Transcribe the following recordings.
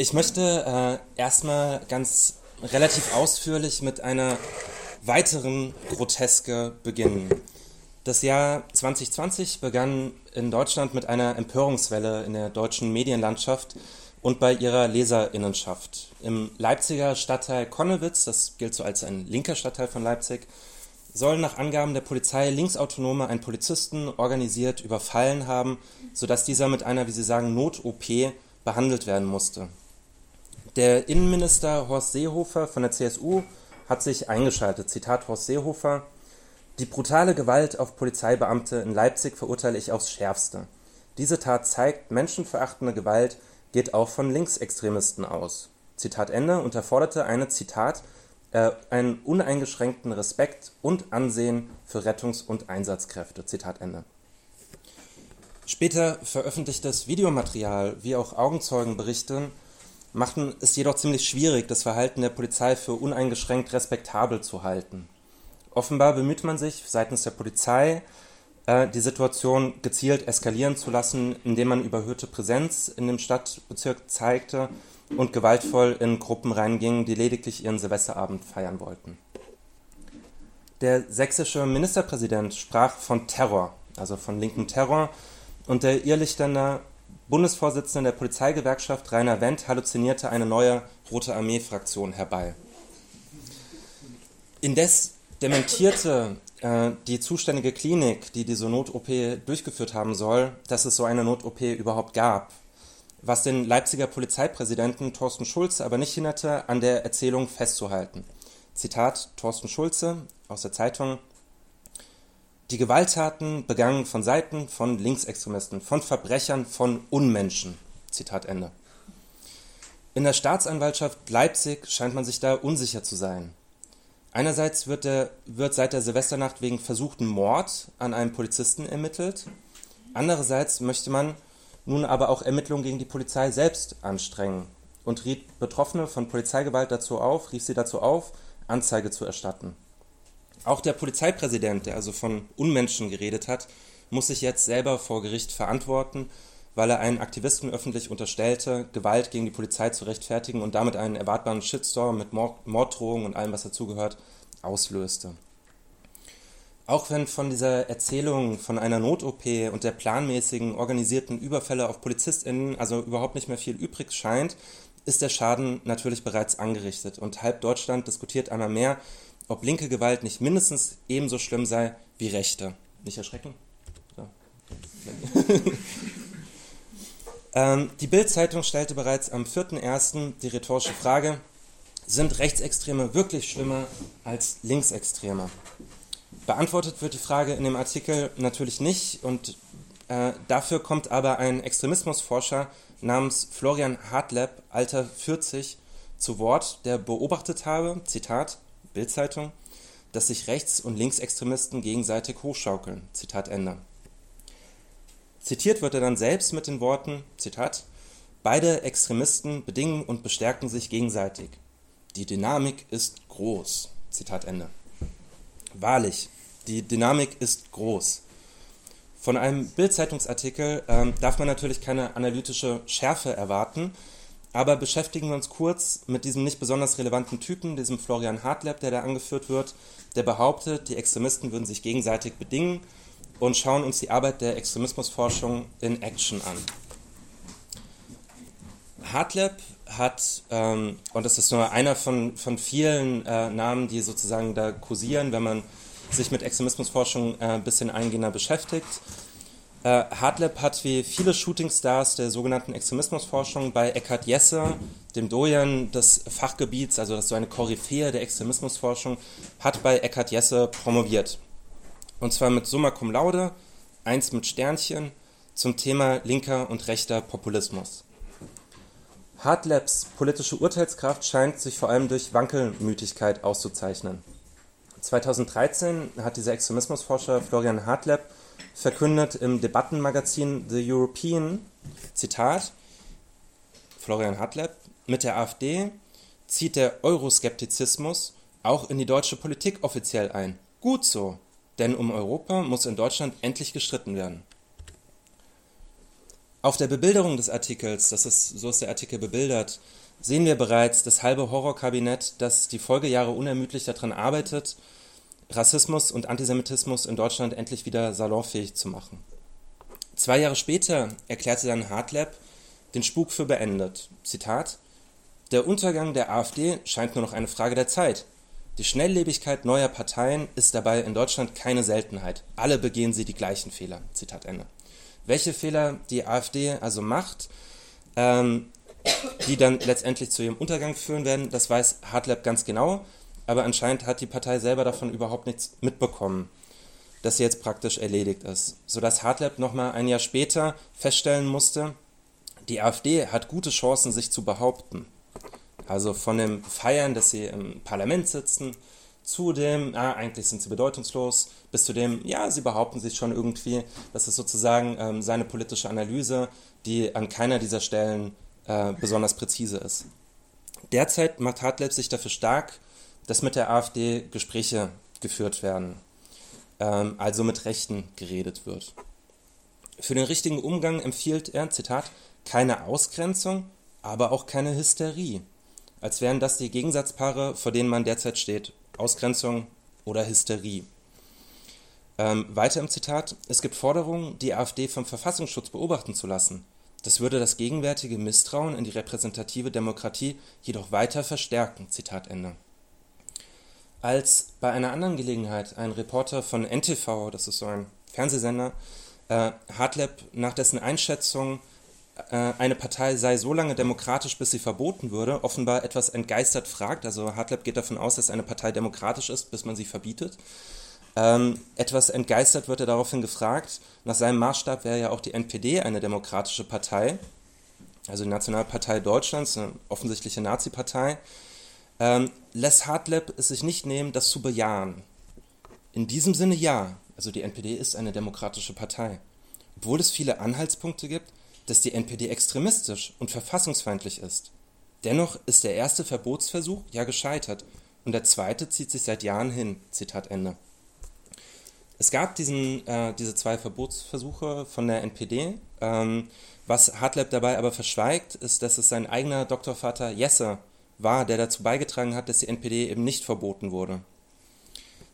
Ich möchte äh, erstmal ganz relativ ausführlich mit einer weiteren Groteske beginnen. Das Jahr 2020 begann in Deutschland mit einer Empörungswelle in der deutschen Medienlandschaft und bei ihrer Leserinnenschaft. Im Leipziger Stadtteil Konnewitz, das gilt so als ein linker Stadtteil von Leipzig, sollen nach Angaben der Polizei Linksautonome einen Polizisten organisiert überfallen haben, sodass dieser mit einer, wie sie sagen, Not-OP behandelt werden musste. Der Innenminister Horst Seehofer von der CSU hat sich eingeschaltet. Zitat Horst Seehofer. Die brutale Gewalt auf Polizeibeamte in Leipzig verurteile ich aufs Schärfste. Diese Tat zeigt, menschenverachtende Gewalt geht auch von Linksextremisten aus. Zitat Ende und er forderte eine, Zitat, äh, einen uneingeschränkten Respekt und Ansehen für Rettungs- und Einsatzkräfte. Zitat Ende. Später veröffentlichtes Videomaterial wie auch Augenzeugenberichte machten es jedoch ziemlich schwierig, das Verhalten der Polizei für uneingeschränkt respektabel zu halten. Offenbar bemüht man sich seitens der Polizei, äh, die Situation gezielt eskalieren zu lassen, indem man überhöhte Präsenz in dem Stadtbezirk zeigte und gewaltvoll in Gruppen reinging, die lediglich ihren Silvesterabend feiern wollten. Der sächsische Ministerpräsident sprach von Terror, also von linkem Terror, und der Irrlichterner Bundesvorsitzende der Polizeigewerkschaft Rainer Wendt halluzinierte eine neue Rote Armee-Fraktion herbei. Indes dementierte äh, die zuständige Klinik, die diese Not-OP durchgeführt haben soll, dass es so eine Not-OP überhaupt gab. Was den Leipziger Polizeipräsidenten Thorsten Schulze aber nicht hinderte, an der Erzählung festzuhalten. Zitat Thorsten Schulze aus der Zeitung die Gewalttaten begangen von Seiten von Linksextremisten, von Verbrechern, von Unmenschen. Zitat Ende. In der Staatsanwaltschaft Leipzig scheint man sich da unsicher zu sein. Einerseits wird, der, wird seit der Silvesternacht wegen versuchten Mord an einem Polizisten ermittelt. Andererseits möchte man nun aber auch Ermittlungen gegen die Polizei selbst anstrengen und riet Betroffene von Polizeigewalt dazu auf, rief sie dazu auf, Anzeige zu erstatten. Auch der Polizeipräsident, der also von Unmenschen geredet hat, muss sich jetzt selber vor Gericht verantworten, weil er einen Aktivisten öffentlich unterstellte, Gewalt gegen die Polizei zu rechtfertigen und damit einen erwartbaren Shitstorm mit Morddrohungen und allem, was dazugehört, auslöste. Auch wenn von dieser Erzählung von einer Not-OP und der planmäßigen, organisierten Überfälle auf PolizistInnen also überhaupt nicht mehr viel übrig scheint, ist der Schaden natürlich bereits angerichtet und halb Deutschland diskutiert einmal mehr ob linke Gewalt nicht mindestens ebenso schlimm sei wie rechte. Nicht erschrecken? So. ähm, die Bild-Zeitung stellte bereits am 4.1. die rhetorische Frage: Sind Rechtsextreme wirklich schlimmer als Linksextreme? Beantwortet wird die Frage in dem Artikel natürlich nicht und äh, dafür kommt aber ein Extremismusforscher namens Florian Hartleb, Alter 40, zu Wort, der beobachtet habe, Zitat, Bildzeitung, dass sich Rechts- und Linksextremisten gegenseitig hochschaukeln. Zitat Ende. Zitiert wird er dann selbst mit den Worten, Zitat, beide Extremisten bedingen und bestärken sich gegenseitig. Die Dynamik ist groß. Zitat Ende. Wahrlich, die Dynamik ist groß. Von einem Bildzeitungsartikel äh, darf man natürlich keine analytische Schärfe erwarten, aber beschäftigen wir uns kurz mit diesem nicht besonders relevanten Typen, diesem Florian Hartleb, der da angeführt wird, der behauptet, die Extremisten würden sich gegenseitig bedingen und schauen uns die Arbeit der Extremismusforschung in Action an. Hartleb hat, ähm, und das ist nur einer von, von vielen äh, Namen, die sozusagen da kursieren, wenn man sich mit Extremismusforschung äh, ein bisschen eingehender beschäftigt, äh, Hartleb hat wie viele Shootingstars der sogenannten Extremismusforschung bei Eckhard Jesse, dem Doyen des Fachgebiets, also das ist so eine Koryphäe der Extremismusforschung, hat bei Eckhard Jesse promoviert. Und zwar mit Summa Cum Laude, eins mit Sternchen, zum Thema linker und rechter Populismus. Hartlebs politische Urteilskraft scheint sich vor allem durch Wankelmütigkeit auszuzeichnen. 2013 hat dieser Extremismusforscher Florian Hartleb verkündet im Debattenmagazin The European, Zitat, Florian Hartleb, mit der AfD zieht der Euroskeptizismus auch in die deutsche Politik offiziell ein. Gut so, denn um Europa muss in Deutschland endlich gestritten werden. Auf der Bebilderung des Artikels, das ist, so ist der Artikel bebildert, sehen wir bereits das halbe Horrorkabinett, das die Folgejahre unermüdlich daran arbeitet, Rassismus und Antisemitismus in Deutschland endlich wieder salonfähig zu machen. Zwei Jahre später erklärte dann Hartlab den Spuk für beendet. Zitat: Der Untergang der AfD scheint nur noch eine Frage der Zeit. Die Schnelllebigkeit neuer Parteien ist dabei in Deutschland keine Seltenheit. Alle begehen sie die gleichen Fehler. Zitat Ende. Welche Fehler die AfD also macht, ähm, die dann letztendlich zu ihrem Untergang führen werden, das weiß Hartlab ganz genau, aber anscheinend hat die Partei selber davon überhaupt nichts mitbekommen, dass sie jetzt praktisch erledigt ist. Sodass Hartlab nochmal ein Jahr später feststellen musste, die AfD hat gute Chancen, sich zu behaupten. Also von dem Feiern, dass sie im Parlament sitzen, zu dem, ah, eigentlich sind sie bedeutungslos, bis zu dem, ja, sie behaupten sich schon irgendwie. Das ist sozusagen ähm, seine politische Analyse, die an keiner dieser Stellen äh, besonders präzise ist. Derzeit macht Hartleb sich dafür stark, dass mit der AfD Gespräche geführt werden, ähm, also mit Rechten geredet wird. Für den richtigen Umgang empfiehlt er, Zitat, keine Ausgrenzung, aber auch keine Hysterie. Als wären das die Gegensatzpaare, vor denen man derzeit steht. Ausgrenzung oder Hysterie. Ähm, weiter im Zitat, es gibt Forderungen, die AfD vom Verfassungsschutz beobachten zu lassen. Das würde das gegenwärtige Misstrauen in die repräsentative Demokratie jedoch weiter verstärken. Zitat Ende. Als bei einer anderen Gelegenheit ein Reporter von NTV, das ist so ein Fernsehsender, äh, Hartleb nach dessen Einschätzung äh, eine Partei sei so lange demokratisch, bis sie verboten würde, offenbar etwas entgeistert fragt. Also Hartleb geht davon aus, dass eine Partei demokratisch ist, bis man sie verbietet. Ähm, etwas entgeistert wird er daraufhin gefragt. Nach seinem Maßstab wäre ja auch die NPD eine demokratische Partei, also die Nationalpartei Deutschlands, eine offensichtliche Nazi-Partei. Ähm, lässt Hartleb es sich nicht nehmen, das zu bejahen. In diesem Sinne ja, also die NPD ist eine demokratische Partei. Obwohl es viele Anhaltspunkte gibt, dass die NPD extremistisch und verfassungsfeindlich ist. Dennoch ist der erste Verbotsversuch ja gescheitert und der zweite zieht sich seit Jahren hin. Zitat Ende. Es gab diesen, äh, diese zwei Verbotsversuche von der NPD. Ähm, was Hartleb dabei aber verschweigt, ist, dass es sein eigener Doktorvater Jesse war, der dazu beigetragen hat, dass die NPD eben nicht verboten wurde.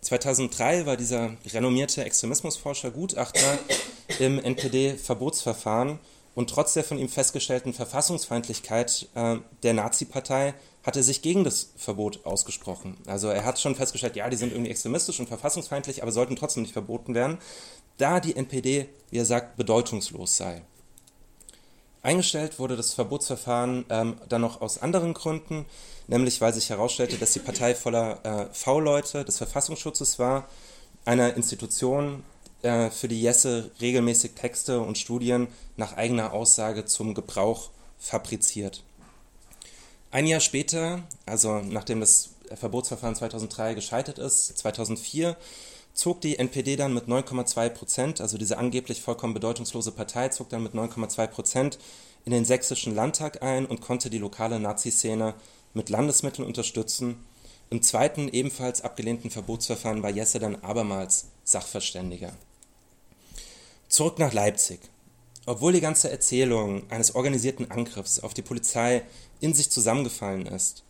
2003 war dieser renommierte Extremismusforscher Gutachter im NPD-Verbotsverfahren und trotz der von ihm festgestellten Verfassungsfeindlichkeit äh, der Nazi-Partei hat er sich gegen das Verbot ausgesprochen. Also er hat schon festgestellt, ja, die sind irgendwie extremistisch und verfassungsfeindlich, aber sollten trotzdem nicht verboten werden, da die NPD, wie er sagt, bedeutungslos sei. Eingestellt wurde das Verbotsverfahren ähm, dann noch aus anderen Gründen, nämlich weil sich herausstellte, dass die Partei voller äh, V-Leute des Verfassungsschutzes war, einer Institution, äh, für die Jesse regelmäßig Texte und Studien nach eigener Aussage zum Gebrauch fabriziert. Ein Jahr später, also nachdem das Verbotsverfahren 2003 gescheitert ist, 2004, zog die NPD dann mit 9,2 Prozent, also diese angeblich vollkommen bedeutungslose Partei, zog dann mit 9,2 Prozent in den sächsischen Landtag ein und konnte die lokale Nazi-Szene mit Landesmitteln unterstützen. Im zweiten, ebenfalls abgelehnten Verbotsverfahren war Jesse dann abermals Sachverständiger. Zurück nach Leipzig. Obwohl die ganze Erzählung eines organisierten Angriffs auf die Polizei in sich zusammengefallen ist,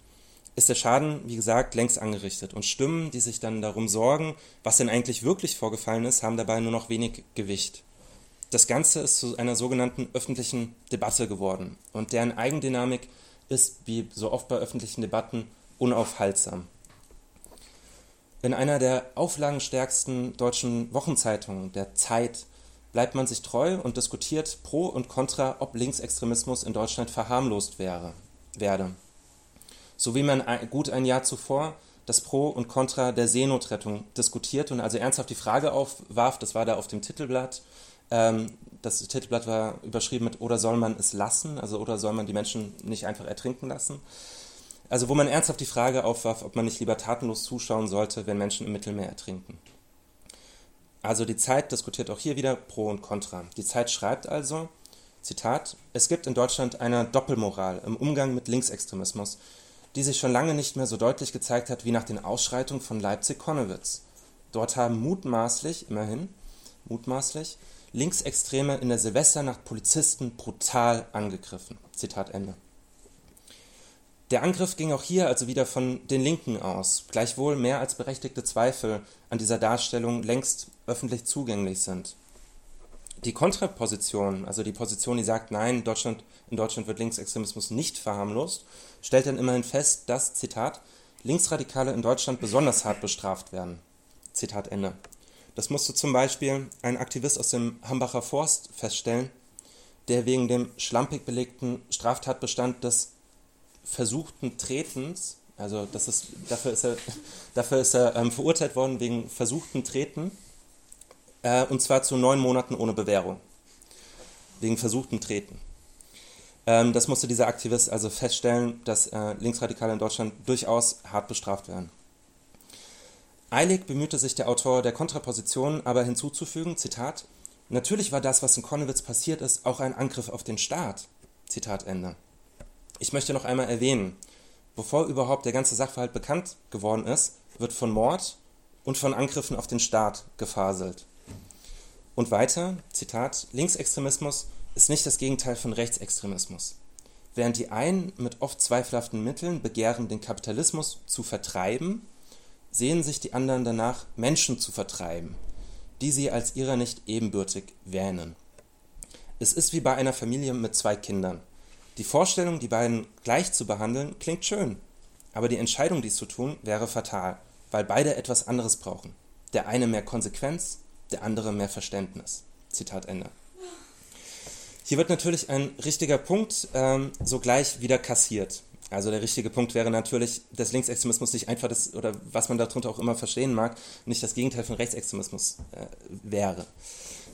ist der Schaden, wie gesagt, längst angerichtet und Stimmen, die sich dann darum sorgen, was denn eigentlich wirklich vorgefallen ist, haben dabei nur noch wenig Gewicht. Das Ganze ist zu einer sogenannten öffentlichen Debatte geworden und deren Eigendynamik ist, wie so oft bei öffentlichen Debatten, unaufhaltsam. In einer der auflagenstärksten deutschen Wochenzeitungen, der Zeit, bleibt man sich treu und diskutiert pro und contra, ob Linksextremismus in Deutschland verharmlost wäre, werde. So wie man gut ein Jahr zuvor das Pro und Contra der Seenotrettung diskutiert und also ernsthaft die Frage aufwarf, das war da auf dem Titelblatt, ähm, das Titelblatt war überschrieben mit oder soll man es lassen, also oder soll man die Menschen nicht einfach ertrinken lassen. Also wo man ernsthaft die Frage aufwarf, ob man nicht lieber tatenlos zuschauen sollte, wenn Menschen im Mittelmeer ertrinken. Also die Zeit diskutiert auch hier wieder Pro und Contra. Die Zeit schreibt also, Zitat, es gibt in Deutschland eine Doppelmoral im Umgang mit Linksextremismus, die sich schon lange nicht mehr so deutlich gezeigt hat wie nach den Ausschreitungen von Leipzig-Konnewitz. Dort haben mutmaßlich, immerhin, mutmaßlich, Linksextreme in der Silvesternacht Polizisten brutal angegriffen. Zitat Ende. Der Angriff ging auch hier also wieder von den Linken aus, gleichwohl mehr als berechtigte Zweifel an dieser Darstellung längst öffentlich zugänglich sind. Die Kontraposition, also die Position, die sagt, nein, Deutschland, in Deutschland wird Linksextremismus nicht verharmlost, stellt dann immerhin fest, dass, Zitat, Linksradikale in Deutschland besonders hart bestraft werden. Zitat Ende. Das musste zum Beispiel ein Aktivist aus dem Hambacher Forst feststellen, der wegen dem schlampig belegten Straftatbestand des versuchten Tretens, also das ist, dafür ist er, dafür ist er ähm, verurteilt worden wegen versuchten Treten, äh, und zwar zu neun Monaten ohne Bewährung, wegen versuchten Treten. Ähm, das musste dieser Aktivist also feststellen, dass äh, Linksradikale in Deutschland durchaus hart bestraft werden. Eilig bemühte sich der Autor der Kontraposition aber hinzuzufügen, Zitat, Natürlich war das, was in Konnewitz passiert ist, auch ein Angriff auf den Staat. Zitat Ende. Ich möchte noch einmal erwähnen, bevor überhaupt der ganze Sachverhalt bekannt geworden ist, wird von Mord und von Angriffen auf den Staat gefaselt. Und weiter, Zitat, Linksextremismus ist nicht das Gegenteil von Rechtsextremismus. Während die einen mit oft zweifelhaften Mitteln begehren, den Kapitalismus zu vertreiben, sehen sich die anderen danach, Menschen zu vertreiben, die sie als ihrer nicht ebenbürtig wähnen. Es ist wie bei einer Familie mit zwei Kindern. Die Vorstellung, die beiden gleich zu behandeln, klingt schön, aber die Entscheidung, dies zu tun, wäre fatal, weil beide etwas anderes brauchen. Der eine mehr Konsequenz, der andere mehr Verständnis. Zitat Ende. Hier wird natürlich ein richtiger Punkt ähm, sogleich wieder kassiert. Also der richtige Punkt wäre natürlich, dass Linksextremismus nicht einfach das, oder was man darunter auch immer verstehen mag, nicht das Gegenteil von Rechtsextremismus äh, wäre.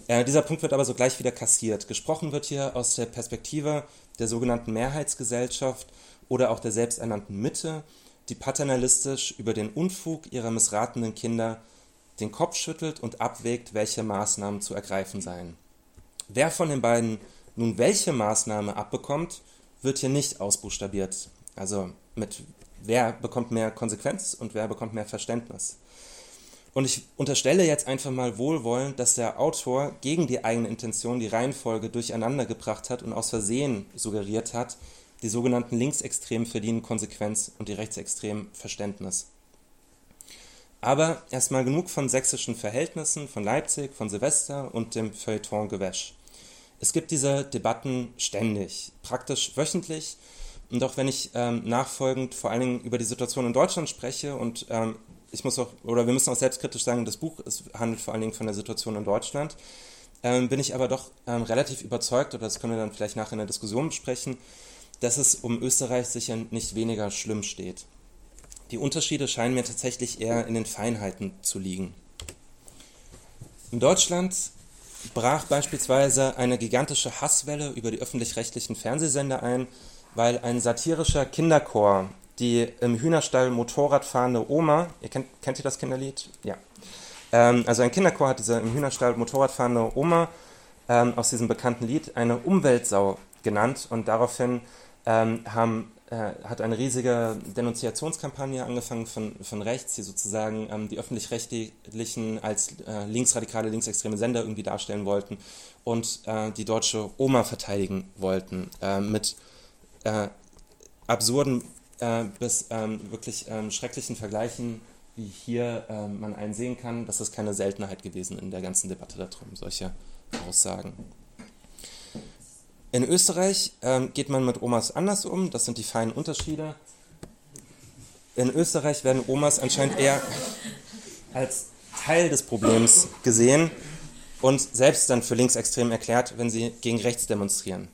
Äh, dieser Punkt wird aber sogleich wieder kassiert. Gesprochen wird hier aus der Perspektive der sogenannten Mehrheitsgesellschaft oder auch der selbsternannten Mitte, die paternalistisch über den Unfug ihrer missratenen Kinder den Kopf schüttelt und abwägt, welche Maßnahmen zu ergreifen seien. Wer von den beiden nun welche Maßnahme abbekommt, wird hier nicht ausbuchstabiert. Also mit wer bekommt mehr Konsequenz und wer bekommt mehr Verständnis. Und ich unterstelle jetzt einfach mal wohlwollend, dass der Autor gegen die eigene Intention die Reihenfolge durcheinander gebracht hat und aus Versehen suggeriert hat, die sogenannten Linksextremen verdienen Konsequenz und die Rechtsextremen Verständnis. Aber erstmal genug von sächsischen Verhältnissen, von Leipzig, von Silvester und dem Feuilleton Gewäsch. Es gibt diese Debatten ständig, praktisch wöchentlich. Und auch wenn ich ähm, nachfolgend vor allen Dingen über die Situation in Deutschland spreche und ähm, ich muss auch, oder wir müssen auch selbstkritisch sagen, das Buch es handelt vor allen Dingen von der Situation in Deutschland, ähm, bin ich aber doch ähm, relativ überzeugt, oder das können wir dann vielleicht nachher in der Diskussion besprechen, dass es um Österreich sicher nicht weniger schlimm steht. Die Unterschiede scheinen mir tatsächlich eher in den Feinheiten zu liegen. In Deutschland brach beispielsweise eine gigantische Hasswelle über die öffentlich-rechtlichen Fernsehsender ein, weil ein satirischer Kinderchor die im Hühnerstall Motorrad fahrende Oma, ihr kennt, kennt ihr das Kinderlied? Ja. Ähm, also ein Kinderchor hat diese im Hühnerstall Motorrad fahrende Oma ähm, aus diesem bekannten Lied eine Umweltsau genannt und daraufhin ähm, haben, hat eine riesige Denunziationskampagne angefangen von, von rechts, die sozusagen ähm, die öffentlich-rechtlichen als äh, linksradikale, linksextreme Sender irgendwie darstellen wollten und äh, die deutsche Oma verteidigen wollten äh, mit äh, absurden äh, bis ähm, wirklich ähm, schrecklichen Vergleichen, wie hier äh, man einen sehen kann. Das ist keine Seltenheit gewesen in der ganzen Debatte darum, solche Aussagen. In Österreich ähm, geht man mit Omas anders um, das sind die feinen Unterschiede. In Österreich werden Omas anscheinend eher als Teil des Problems gesehen und selbst dann für linksextrem erklärt, wenn sie gegen rechts demonstrieren.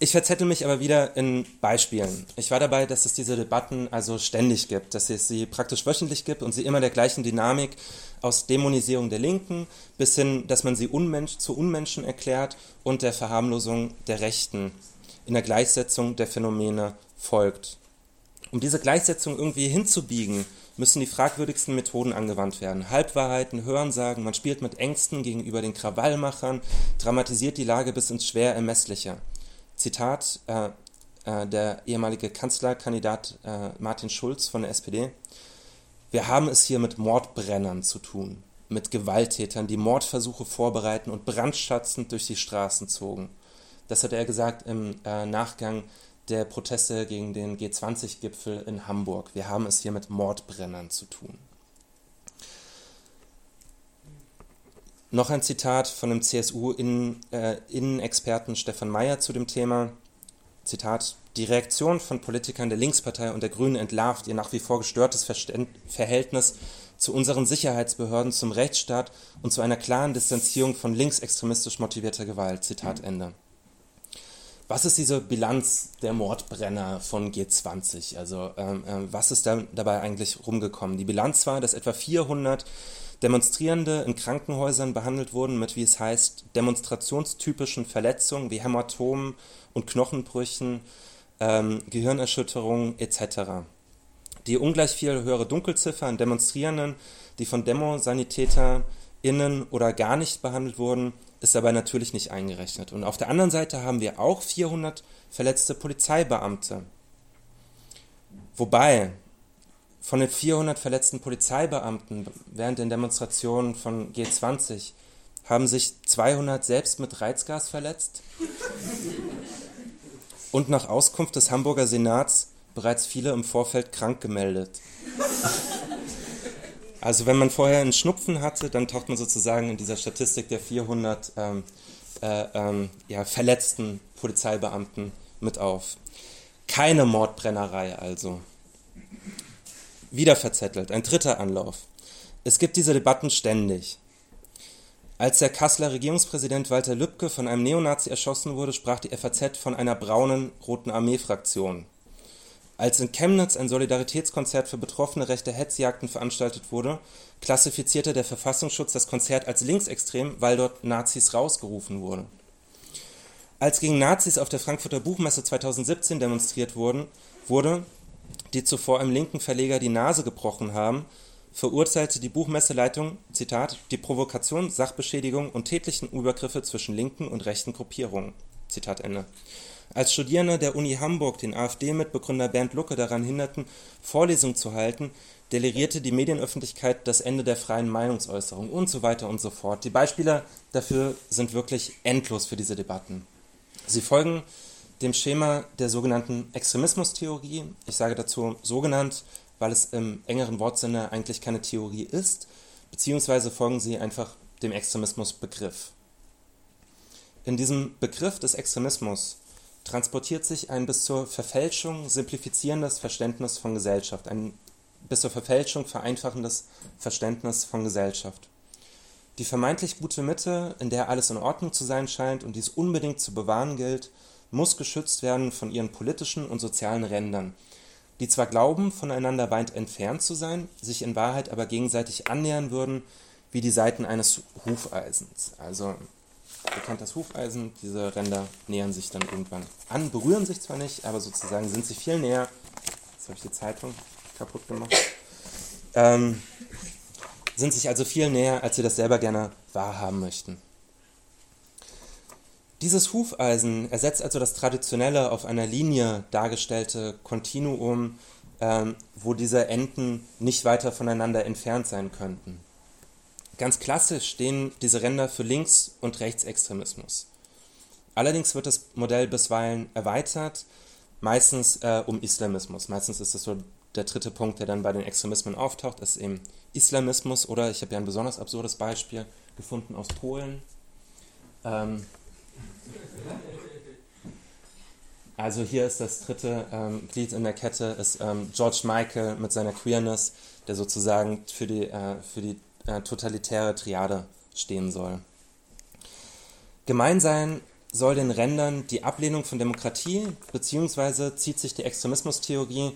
Ich verzettel mich aber wieder in Beispielen. Ich war dabei, dass es diese Debatten also ständig gibt, dass es sie praktisch wöchentlich gibt und sie immer der gleichen Dynamik aus Dämonisierung der Linken bis hin, dass man sie Unmensch, zu Unmenschen erklärt und der Verharmlosung der Rechten in der Gleichsetzung der Phänomene folgt. Um diese Gleichsetzung irgendwie hinzubiegen, müssen die fragwürdigsten Methoden angewandt werden. Halbwahrheiten, Hörensagen, man spielt mit Ängsten gegenüber den Krawallmachern, dramatisiert die Lage bis ins schwer Ermessliche. Zitat, äh, äh, der ehemalige Kanzlerkandidat äh, Martin Schulz von der SPD. Wir haben es hier mit Mordbrennern zu tun. mit Gewalttätern, die Mordversuche vorbereiten und brandschatzend durch die Straßen zogen. Das hat er gesagt im äh, Nachgang der Proteste gegen den G20-Gipfel in Hamburg. Wir haben es hier mit Mordbrennern zu tun. Noch ein Zitat von dem CSU-Innenexperten äh, Stefan Mayer zu dem Thema. Zitat, die Reaktion von Politikern der Linkspartei und der Grünen entlarvt ihr nach wie vor gestörtes Verhältnis zu unseren Sicherheitsbehörden, zum Rechtsstaat und zu einer klaren Distanzierung von linksextremistisch motivierter Gewalt. Zitat Ende. Was ist diese Bilanz der Mordbrenner von G20? Also ähm, äh, was ist da dabei eigentlich rumgekommen? Die Bilanz war, dass etwa 400 Demonstrierende in Krankenhäusern behandelt wurden mit, wie es heißt, demonstrationstypischen Verletzungen wie Hämatomen und Knochenbrüchen, ähm, Gehirnerschütterungen etc. Die ungleich viel höhere Dunkelziffer an Demonstrierenden, die von DemosanitäterInnen oder gar nicht behandelt wurden, ist dabei natürlich nicht eingerechnet. Und auf der anderen Seite haben wir auch 400 verletzte Polizeibeamte. Wobei von den 400 verletzten Polizeibeamten während den Demonstrationen von G20 haben sich 200 selbst mit Reizgas verletzt und nach Auskunft des Hamburger Senats bereits viele im Vorfeld krank gemeldet. Also wenn man vorher einen Schnupfen hatte, dann taucht man sozusagen in dieser Statistik der 400 ähm, äh, ähm, ja, verletzten Polizeibeamten mit auf. Keine Mordbrennerei also. Wieder verzettelt, ein dritter Anlauf. Es gibt diese Debatten ständig. Als der Kasseler Regierungspräsident Walter Lübcke von einem Neonazi erschossen wurde, sprach die FAZ von einer braunen Roten Armee-Fraktion. Als in Chemnitz ein Solidaritätskonzert für betroffene rechte Hetzjagden veranstaltet wurde, klassifizierte der Verfassungsschutz das Konzert als linksextrem, weil dort Nazis rausgerufen wurden. Als gegen Nazis auf der Frankfurter Buchmesse 2017 demonstriert wurden, wurde, die zuvor einem linken Verleger die Nase gebrochen haben, verurteilte die Buchmesseleitung, Zitat, die Provokation, Sachbeschädigung und tätlichen Übergriffe zwischen linken und rechten Gruppierungen. Zitat Ende. Als Studierende der Uni Hamburg den AfD-Mitbegründer Bernd Lucke daran hinderten, Vorlesungen zu halten, delirierte die Medienöffentlichkeit das Ende der freien Meinungsäußerung und so weiter und so fort. Die Beispiele dafür sind wirklich endlos für diese Debatten. Sie folgen dem Schema der sogenannten Extremismustheorie. Ich sage dazu sogenannt, weil es im engeren Wortsinne eigentlich keine Theorie ist, beziehungsweise folgen sie einfach dem Extremismusbegriff. In diesem Begriff des Extremismus transportiert sich ein bis zur Verfälschung simplifizierendes Verständnis von Gesellschaft, ein bis zur Verfälschung vereinfachendes Verständnis von Gesellschaft. Die vermeintlich gute Mitte, in der alles in Ordnung zu sein scheint und dies unbedingt zu bewahren gilt, muss geschützt werden von ihren politischen und sozialen Rändern, die zwar glauben, voneinander weit entfernt zu sein, sich in Wahrheit aber gegenseitig annähern würden, wie die Seiten eines Hufeisens. Also Ihr kennt das Hufeisen, diese Ränder nähern sich dann irgendwann an, berühren sich zwar nicht, aber sozusagen sind sie viel näher. Jetzt habe ich die Zeitung kaputt gemacht. Ähm, sind sich also viel näher, als sie das selber gerne wahrhaben möchten. Dieses Hufeisen ersetzt also das traditionelle auf einer Linie dargestellte Kontinuum, ähm, wo diese Enden nicht weiter voneinander entfernt sein könnten. Ganz klassisch stehen diese Ränder für Links- und Rechtsextremismus. Allerdings wird das Modell bisweilen erweitert, meistens äh, um Islamismus. Meistens ist das so der dritte Punkt, der dann bei den Extremismen auftaucht, ist eben Islamismus oder ich habe ja ein besonders absurdes Beispiel gefunden aus Polen. Ähm, also hier ist das dritte ähm, Glied in der Kette, ist ähm, George Michael mit seiner Queerness, der sozusagen für die, äh, für die äh, totalitäre Triade stehen soll. Gemein sein soll den Rändern die Ablehnung von Demokratie, beziehungsweise zieht sich die Extremismustheorie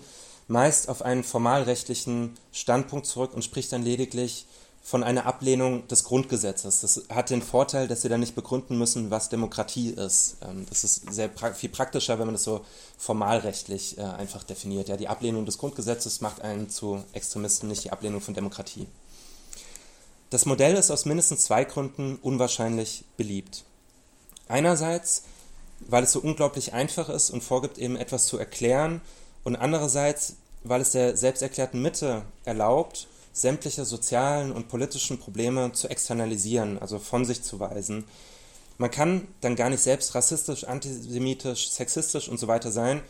meist auf einen formalrechtlichen Standpunkt zurück und spricht dann lediglich von einer Ablehnung des Grundgesetzes. Das hat den Vorteil, dass sie dann nicht begründen müssen, was Demokratie ist. Ähm, das ist sehr pra viel praktischer, wenn man das so formalrechtlich äh, einfach definiert. Ja, die Ablehnung des Grundgesetzes macht einen zu Extremisten, nicht die Ablehnung von Demokratie. Das Modell ist aus mindestens zwei Gründen unwahrscheinlich beliebt. Einerseits, weil es so unglaublich einfach ist und vorgibt, eben etwas zu erklären, und andererseits, weil es der selbsterklärten Mitte erlaubt, sämtliche sozialen und politischen Probleme zu externalisieren, also von sich zu weisen. Man kann dann gar nicht selbst rassistisch, antisemitisch, sexistisch und so weiter sein,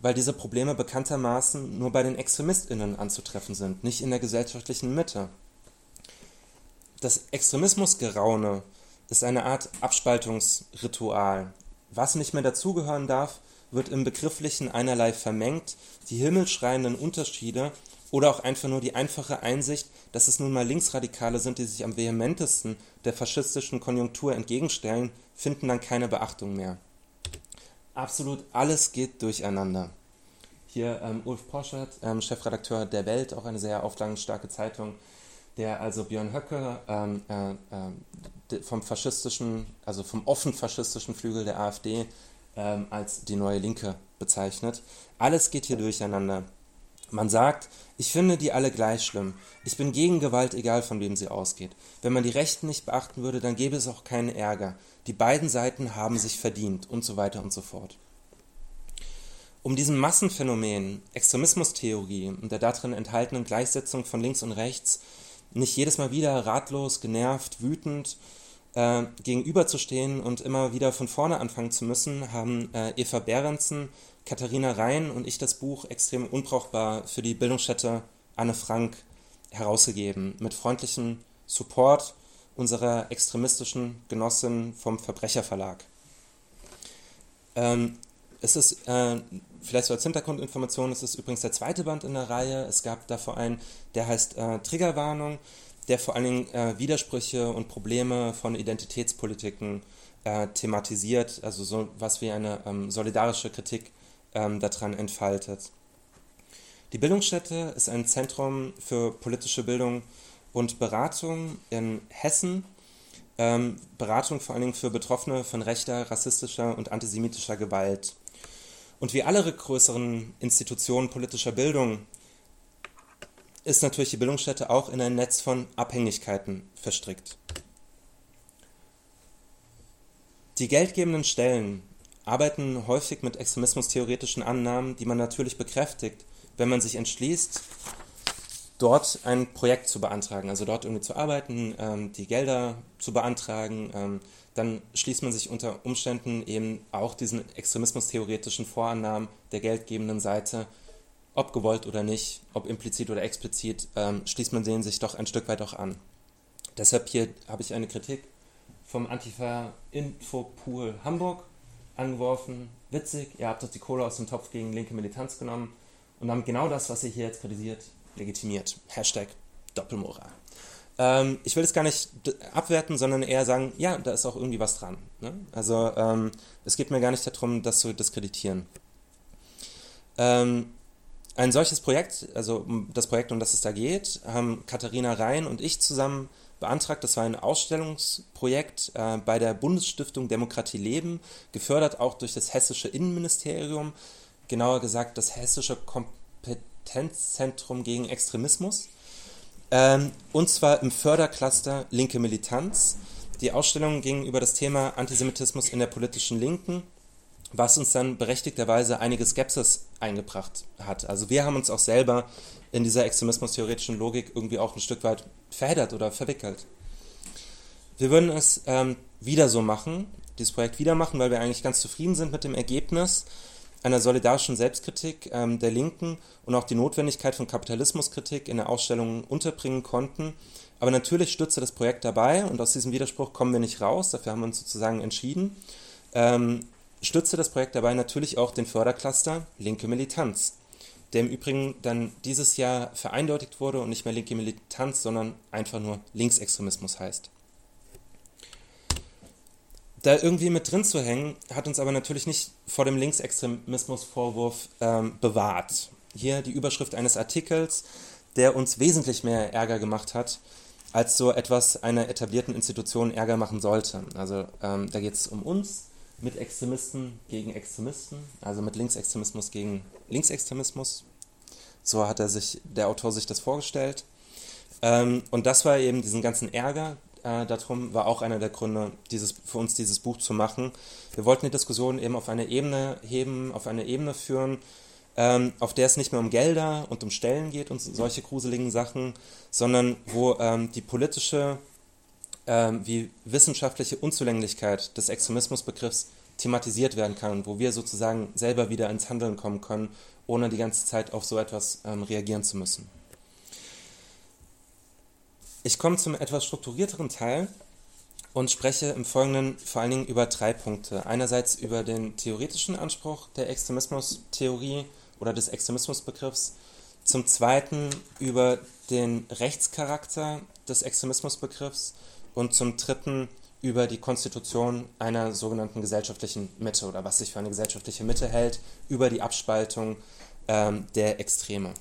weil diese Probleme bekanntermaßen nur bei den ExtremistInnen anzutreffen sind, nicht in der gesellschaftlichen Mitte. Das Extremismusgeraune ist eine Art Abspaltungsritual. Was nicht mehr dazugehören darf, wird im Begrifflichen einerlei vermengt, die himmelschreienden Unterschiede oder auch einfach nur die einfache Einsicht, dass es nun mal Linksradikale sind, die sich am vehementesten der faschistischen Konjunktur entgegenstellen, finden dann keine Beachtung mehr. Absolut alles geht durcheinander. Hier ähm, Ulf Poschert, ähm, Chefredakteur der Welt, auch eine sehr auflagenstarke Zeitung, der also Björn Höcke ähm, äh, äh, vom faschistischen, also vom offen faschistischen Flügel der AfD ähm, als die neue Linke bezeichnet. Alles geht hier durcheinander. Man sagt, ich finde die alle gleich schlimm. Ich bin gegen Gewalt, egal von wem sie ausgeht. Wenn man die Rechten nicht beachten würde, dann gäbe es auch keinen Ärger. Die beiden Seiten haben sich verdient und so weiter und so fort. Um diesem Massenphänomen, Extremismustheorie und der darin enthaltenen Gleichsetzung von links und rechts nicht jedes Mal wieder ratlos, genervt, wütend äh, gegenüberzustehen und immer wieder von vorne anfangen zu müssen, haben äh, Eva Behrensen, Katharina Rhein und ich das Buch extrem unbrauchbar für die Bildungsstätte Anne Frank herausgegeben, mit freundlichem Support unserer extremistischen Genossin vom Verbrecherverlag. Ähm, es ist, äh, vielleicht so als Hintergrundinformation, es ist übrigens der zweite Band in der Reihe. Es gab davor einen, der heißt äh, Triggerwarnung der vor allen Dingen äh, Widersprüche und Probleme von Identitätspolitiken äh, thematisiert, also so was wie eine ähm, solidarische Kritik ähm, daran entfaltet. Die Bildungsstätte ist ein Zentrum für politische Bildung und Beratung in Hessen. Ähm, Beratung vor allen Dingen für Betroffene von rechter, rassistischer und antisemitischer Gewalt. Und wie alle größeren Institutionen politischer Bildung ist natürlich die Bildungsstätte auch in ein Netz von Abhängigkeiten verstrickt. Die geldgebenden Stellen arbeiten häufig mit extremismustheoretischen Annahmen, die man natürlich bekräftigt, wenn man sich entschließt, dort ein Projekt zu beantragen, also dort irgendwie zu arbeiten, ähm, die Gelder zu beantragen, ähm, dann schließt man sich unter Umständen eben auch diesen extremismustheoretischen Vorannahmen der geldgebenden Seite ob gewollt oder nicht, ob implizit oder explizit, ähm, schließt man den sich doch ein Stück weit auch an. Deshalb hier habe ich eine Kritik vom Antifa Infopool Hamburg angeworfen. Witzig, ihr habt doch die Kohle aus dem Topf gegen linke Militanz genommen und haben genau das, was ihr hier jetzt kritisiert, legitimiert. Hashtag Doppelmoral. Ähm, ich will es gar nicht abwerten, sondern eher sagen, ja, da ist auch irgendwie was dran. Ne? Also ähm, es geht mir gar nicht darum, das zu diskreditieren. Ähm, ein solches Projekt, also das Projekt, um das es da geht, haben Katharina Rhein und ich zusammen beantragt. Das war ein Ausstellungsprojekt äh, bei der Bundesstiftung Demokratie Leben, gefördert auch durch das hessische Innenministerium, genauer gesagt das hessische Kompetenzzentrum gegen Extremismus. Ähm, und zwar im Fördercluster Linke Militanz. Die Ausstellung ging über das Thema Antisemitismus in der politischen Linken was uns dann berechtigterweise einige Skepsis eingebracht hat. Also wir haben uns auch selber in dieser extremismustheoretischen Logik irgendwie auch ein Stück weit verheddert oder verwickelt. Wir würden es ähm, wieder so machen, dieses Projekt wieder machen, weil wir eigentlich ganz zufrieden sind mit dem Ergebnis einer solidarischen Selbstkritik ähm, der Linken und auch die Notwendigkeit von Kapitalismuskritik in der Ausstellung unterbringen konnten. Aber natürlich stützte das Projekt dabei und aus diesem Widerspruch kommen wir nicht raus, dafür haben wir uns sozusagen entschieden. Ähm, stützte das Projekt dabei natürlich auch den Fördercluster Linke Militanz, der im Übrigen dann dieses Jahr vereindeutigt wurde und nicht mehr linke Militanz, sondern einfach nur Linksextremismus heißt. Da irgendwie mit drin zu hängen, hat uns aber natürlich nicht vor dem Linksextremismusvorwurf ähm, bewahrt. Hier die Überschrift eines Artikels, der uns wesentlich mehr Ärger gemacht hat, als so etwas einer etablierten Institution Ärger machen sollte. Also ähm, da geht es um uns, mit Extremisten gegen Extremisten, also mit Linksextremismus gegen Linksextremismus. So hat er sich, der Autor sich das vorgestellt. Ähm, und das war eben diesen ganzen Ärger äh, darum, war auch einer der Gründe, dieses, für uns dieses Buch zu machen. Wir wollten die Diskussion eben auf eine Ebene heben, auf eine Ebene führen, ähm, auf der es nicht mehr um Gelder und um Stellen geht und solche gruseligen Sachen, sondern wo ähm, die politische ähm, wie wissenschaftliche Unzulänglichkeit des Extremismusbegriffs thematisiert werden kann wo wir sozusagen selber wieder ins Handeln kommen können, ohne die ganze Zeit auf so etwas ähm, reagieren zu müssen. Ich komme zum etwas strukturierteren Teil und spreche im Folgenden vor allen Dingen über drei Punkte. Einerseits über den theoretischen Anspruch der Extremismustheorie oder des Extremismusbegriffs, zum Zweiten über den Rechtscharakter des Extremismusbegriffs und zum Dritten über die Konstitution einer sogenannten gesellschaftlichen Mitte oder was sich für eine gesellschaftliche Mitte hält, über die Abspaltung ähm, der Extreme.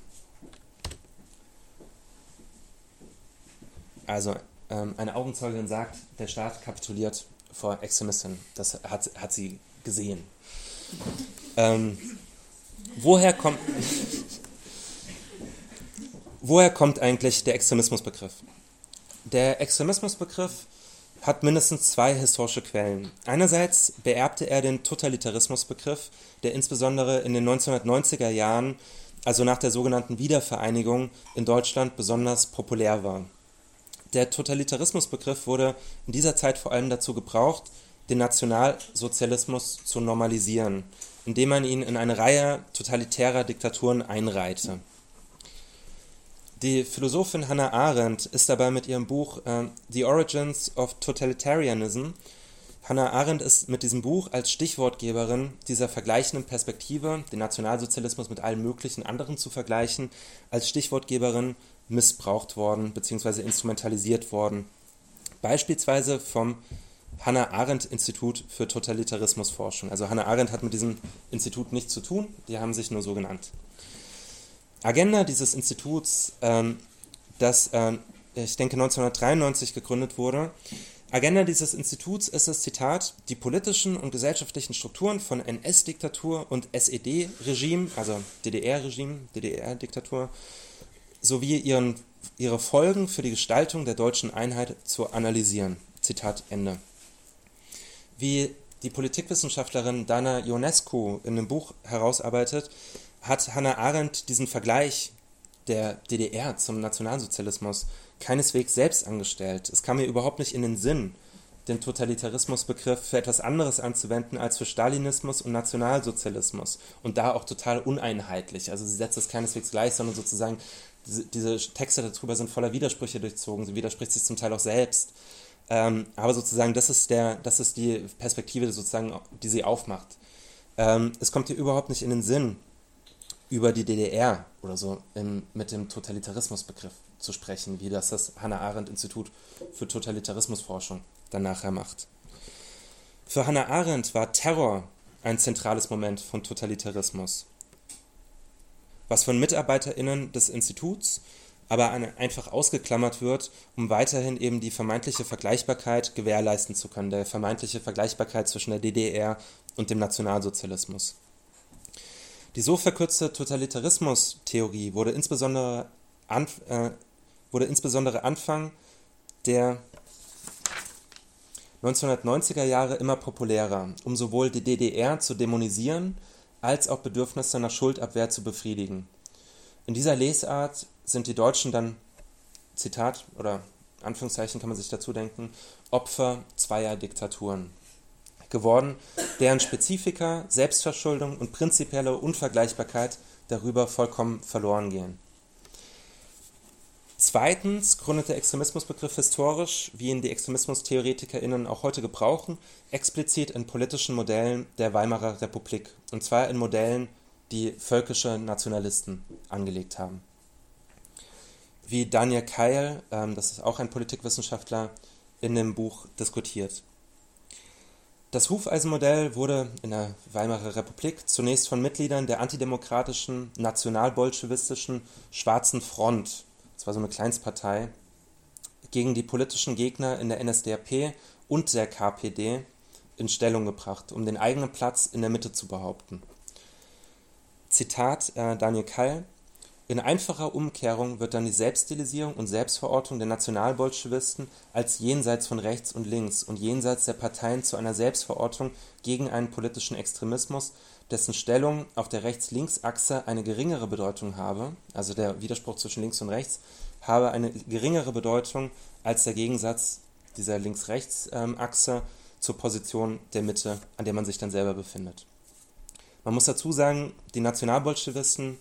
Also ähm, eine Augenzeugin sagt, der Staat kapituliert vor Extremisten. Das hat, hat sie gesehen. Ähm, woher kommt woher kommt eigentlich der Extremismusbegriff? Der Extremismusbegriff hat mindestens zwei historische Quellen. Einerseits beerbte er den Totalitarismusbegriff, der insbesondere in den 1990er Jahren, also nach der sogenannten Wiedervereinigung, in Deutschland besonders populär war. Der Totalitarismusbegriff wurde in dieser Zeit vor allem dazu gebraucht, den Nationalsozialismus zu normalisieren, indem man ihn in eine Reihe totalitärer Diktaturen einreihte die Philosophin Hannah Arendt ist dabei mit ihrem Buch äh, The Origins of Totalitarianism Hannah Arendt ist mit diesem Buch als Stichwortgeberin dieser vergleichenden Perspektive, den Nationalsozialismus mit allen möglichen anderen zu vergleichen, als Stichwortgeberin missbraucht worden bzw. instrumentalisiert worden. Beispielsweise vom Hannah Arendt Institut für Totalitarismusforschung. Also Hannah Arendt hat mit diesem Institut nichts zu tun, die haben sich nur so genannt. Agenda dieses Instituts, ähm, das ähm, ich denke 1993 gegründet wurde, Agenda dieses Instituts ist es, Zitat, die politischen und gesellschaftlichen Strukturen von NS-Diktatur und SED-Regime, also DDR-Regime, DDR-Diktatur, sowie ihren, ihre Folgen für die Gestaltung der deutschen Einheit zu analysieren. Zitat Ende. Wie die Politikwissenschaftlerin Dana Ionescu in dem Buch herausarbeitet, hat Hannah Arendt diesen Vergleich der DDR zum Nationalsozialismus keineswegs selbst angestellt. Es kam mir überhaupt nicht in den Sinn, den Totalitarismusbegriff für etwas anderes anzuwenden als für Stalinismus und Nationalsozialismus und da auch total uneinheitlich. Also sie setzt es keineswegs gleich, sondern sozusagen diese, diese Texte darüber sind voller Widersprüche durchzogen. Sie widerspricht sich zum Teil auch selbst. Ähm, aber sozusagen das ist der, das ist die Perspektive sozusagen, die sie aufmacht. Ähm, es kommt ihr überhaupt nicht in den Sinn, über die DDR oder so im, mit dem Totalitarismusbegriff zu sprechen, wie das das Hannah Arendt Institut für Totalitarismusforschung dann nachher macht. Für Hannah Arendt war Terror ein zentrales Moment von Totalitarismus, was von MitarbeiterInnen des Instituts aber einfach ausgeklammert wird, um weiterhin eben die vermeintliche Vergleichbarkeit gewährleisten zu können, der vermeintliche Vergleichbarkeit zwischen der DDR und dem Nationalsozialismus. Die so verkürzte Totalitarismus-Theorie wurde insbesondere, an, äh, wurde insbesondere Anfang der 1990er Jahre immer populärer, um sowohl die DDR zu dämonisieren als auch Bedürfnisse nach Schuldabwehr zu befriedigen. In dieser Lesart sind die Deutschen dann, Zitat oder Anführungszeichen kann man sich dazu denken, Opfer zweier Diktaturen geworden, deren Spezifika, Selbstverschuldung und prinzipielle Unvergleichbarkeit darüber vollkommen verloren gehen. Zweitens gründet der Extremismusbegriff historisch, wie ihn die ExtremismustheoretikerInnen auch heute gebrauchen, explizit in politischen Modellen der Weimarer Republik. Und zwar in Modellen, die völkische Nationalisten angelegt haben. Wie Daniel Keil, ähm, das ist auch ein Politikwissenschaftler, in dem Buch diskutiert. Das Hufeisenmodell wurde in der Weimarer Republik zunächst von Mitgliedern der antidemokratischen, nationalbolschewistischen Schwarzen Front, das war so eine Kleinstpartei, gegen die politischen Gegner in der NSDAP und der KPD in Stellung gebracht, um den eigenen Platz in der Mitte zu behaupten. Zitat äh, Daniel Kall in einfacher Umkehrung wird dann die Selbststilisierung und Selbstverortung der Nationalbolschewisten als jenseits von rechts und links und jenseits der Parteien zu einer Selbstverortung gegen einen politischen Extremismus, dessen Stellung auf der Rechts-Links-Achse eine geringere Bedeutung habe, also der Widerspruch zwischen links und rechts, habe eine geringere Bedeutung als der Gegensatz dieser Links-Rechts-Achse zur Position der Mitte, an der man sich dann selber befindet. Man muss dazu sagen, die Nationalbolschewisten,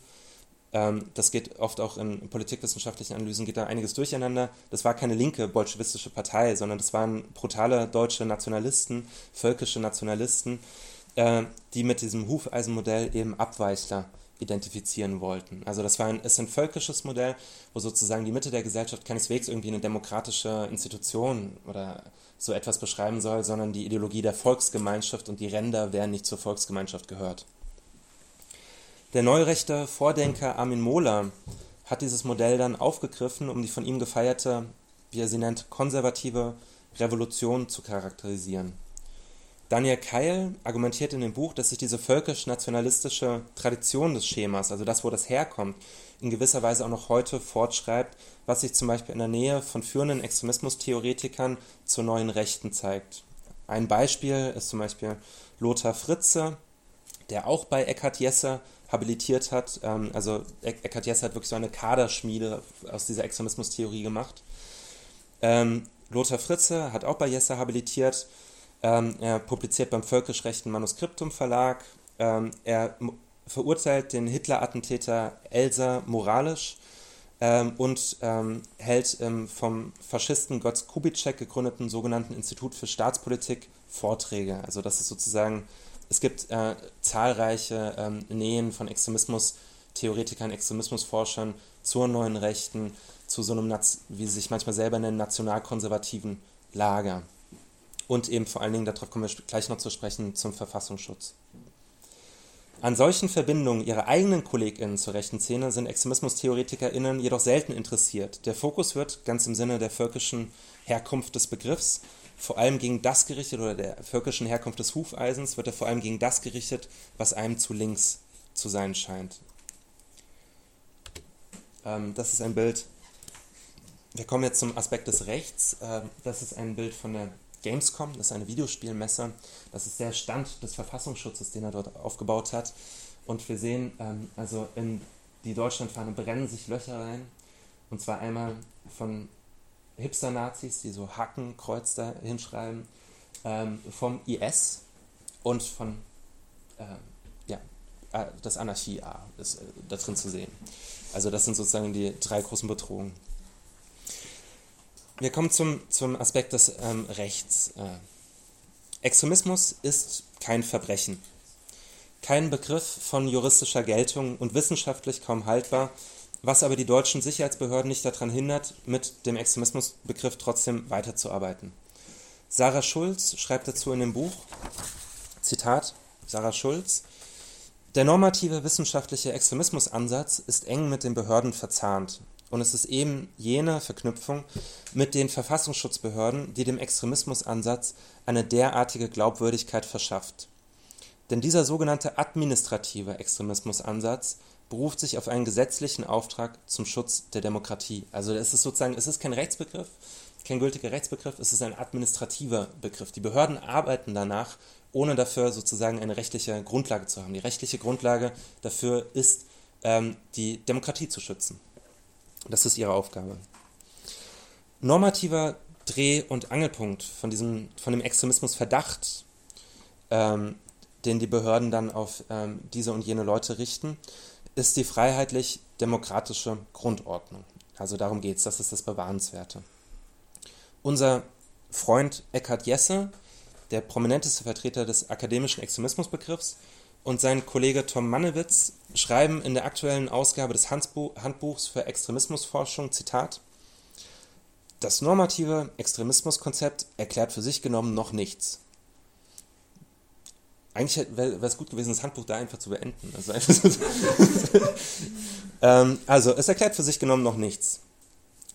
das geht oft auch in politikwissenschaftlichen Analysen, geht da einiges durcheinander. Das war keine linke bolschewistische Partei, sondern das waren brutale deutsche Nationalisten, völkische Nationalisten, äh, die mit diesem Hufeisenmodell eben Abweichler identifizieren wollten. Also das war ein, ist ein völkisches Modell, wo sozusagen die Mitte der Gesellschaft keineswegs irgendwie eine demokratische Institution oder so etwas beschreiben soll, sondern die Ideologie der Volksgemeinschaft und die Ränder, wer nicht zur Volksgemeinschaft gehört. Der neurechte Vordenker Armin Mohler hat dieses Modell dann aufgegriffen, um die von ihm gefeierte, wie er sie nennt, konservative Revolution zu charakterisieren. Daniel Keil argumentiert in dem Buch, dass sich diese völkisch-nationalistische Tradition des Schemas, also das, wo das herkommt, in gewisser Weise auch noch heute fortschreibt, was sich zum Beispiel in der Nähe von führenden Extremismustheoretikern zur neuen Rechten zeigt. Ein Beispiel ist zum Beispiel Lothar Fritze, der auch bei Eckhard Jesse habilitiert hat. Ähm, also Eckhard Jesse hat wirklich so eine Kaderschmiede aus dieser Extremismustheorie gemacht. Ähm, Lothar Fritze hat auch bei Jesse habilitiert ähm, er publiziert beim völkisch rechten Manuskriptum Verlag. Ähm, er verurteilt den Hitler-Attentäter Elsa moralisch ähm, und ähm, hält im vom Faschisten Götz Kubitschek gegründeten sogenannten Institut für Staatspolitik Vorträge. Also das ist sozusagen, es gibt äh, zahlreiche ähm, Nähen von Extremismus-Theoretikern, Extremismusforschern zur neuen Rechten, zu so einem, wie sie sich manchmal selber nennen, nationalkonservativen Lager und eben vor allen Dingen, darauf kommen wir gleich noch zu sprechen, zum Verfassungsschutz. An solchen Verbindungen ihrer eigenen KollegInnen zur rechten Szene sind ExtremismustheoretikerInnen jedoch selten interessiert. Der Fokus wird, ganz im Sinne der völkischen Herkunft des Begriffs, vor allem gegen das gerichtet, oder der völkischen Herkunft des Hufeisens, wird er vor allem gegen das gerichtet, was einem zu links zu sein scheint. Ähm, das ist ein Bild. Wir kommen jetzt zum Aspekt des Rechts. Ähm, das ist ein Bild von der Gamescom, das ist eine Videospielmesse. Das ist der Stand des Verfassungsschutzes, den er dort aufgebaut hat. Und wir sehen, ähm, also in die Deutschlandfahne brennen sich Löcher rein. Und zwar einmal von Hipster-Nazis, die so Hakenkreuz da hinschreiben, ähm, vom IS und von ähm, ja, äh, das Anarchie-A ist äh, da drin zu sehen. Also das sind sozusagen die drei großen Bedrohungen. Wir kommen zum, zum Aspekt des ähm, Rechts. Äh, Extremismus ist kein Verbrechen. Kein Begriff von juristischer Geltung und wissenschaftlich kaum haltbar, was aber die deutschen Sicherheitsbehörden nicht daran hindert, mit dem Extremismusbegriff trotzdem weiterzuarbeiten. Sarah Schulz schreibt dazu in dem Buch, Zitat, Sarah Schulz, der normative wissenschaftliche Extremismusansatz ist eng mit den Behörden verzahnt. Und es ist eben jene Verknüpfung mit den Verfassungsschutzbehörden, die dem Extremismusansatz eine derartige Glaubwürdigkeit verschafft. Denn dieser sogenannte administrative Extremismusansatz beruft sich auf einen gesetzlichen Auftrag zum Schutz der Demokratie. Also es ist sozusagen, es ist kein Rechtsbegriff, kein gültiger Rechtsbegriff, es ist ein administrativer Begriff. Die Behörden arbeiten danach, ohne dafür sozusagen eine rechtliche Grundlage zu haben. Die rechtliche Grundlage dafür ist, ähm, die Demokratie zu schützen. Das ist ihre Aufgabe. Normativer Dreh- und Angelpunkt von, diesem, von dem Extremismusverdacht, ähm, den die Behörden dann auf ähm, diese und jene Leute richten, ist die freiheitlich-demokratische Grundordnung. Also darum geht es, das ist das Bewahrenswerte. Unser Freund Eckhard Jesse, der prominenteste Vertreter des akademischen Extremismusbegriffs, und sein Kollege Tom Mannewitz schreiben in der aktuellen Ausgabe des Handbuchs für Extremismusforschung, Zitat, das normative Extremismuskonzept erklärt für sich genommen noch nichts. Eigentlich wäre es gut gewesen, das Handbuch da einfach zu beenden. Also, ähm, also, es erklärt für sich genommen noch nichts.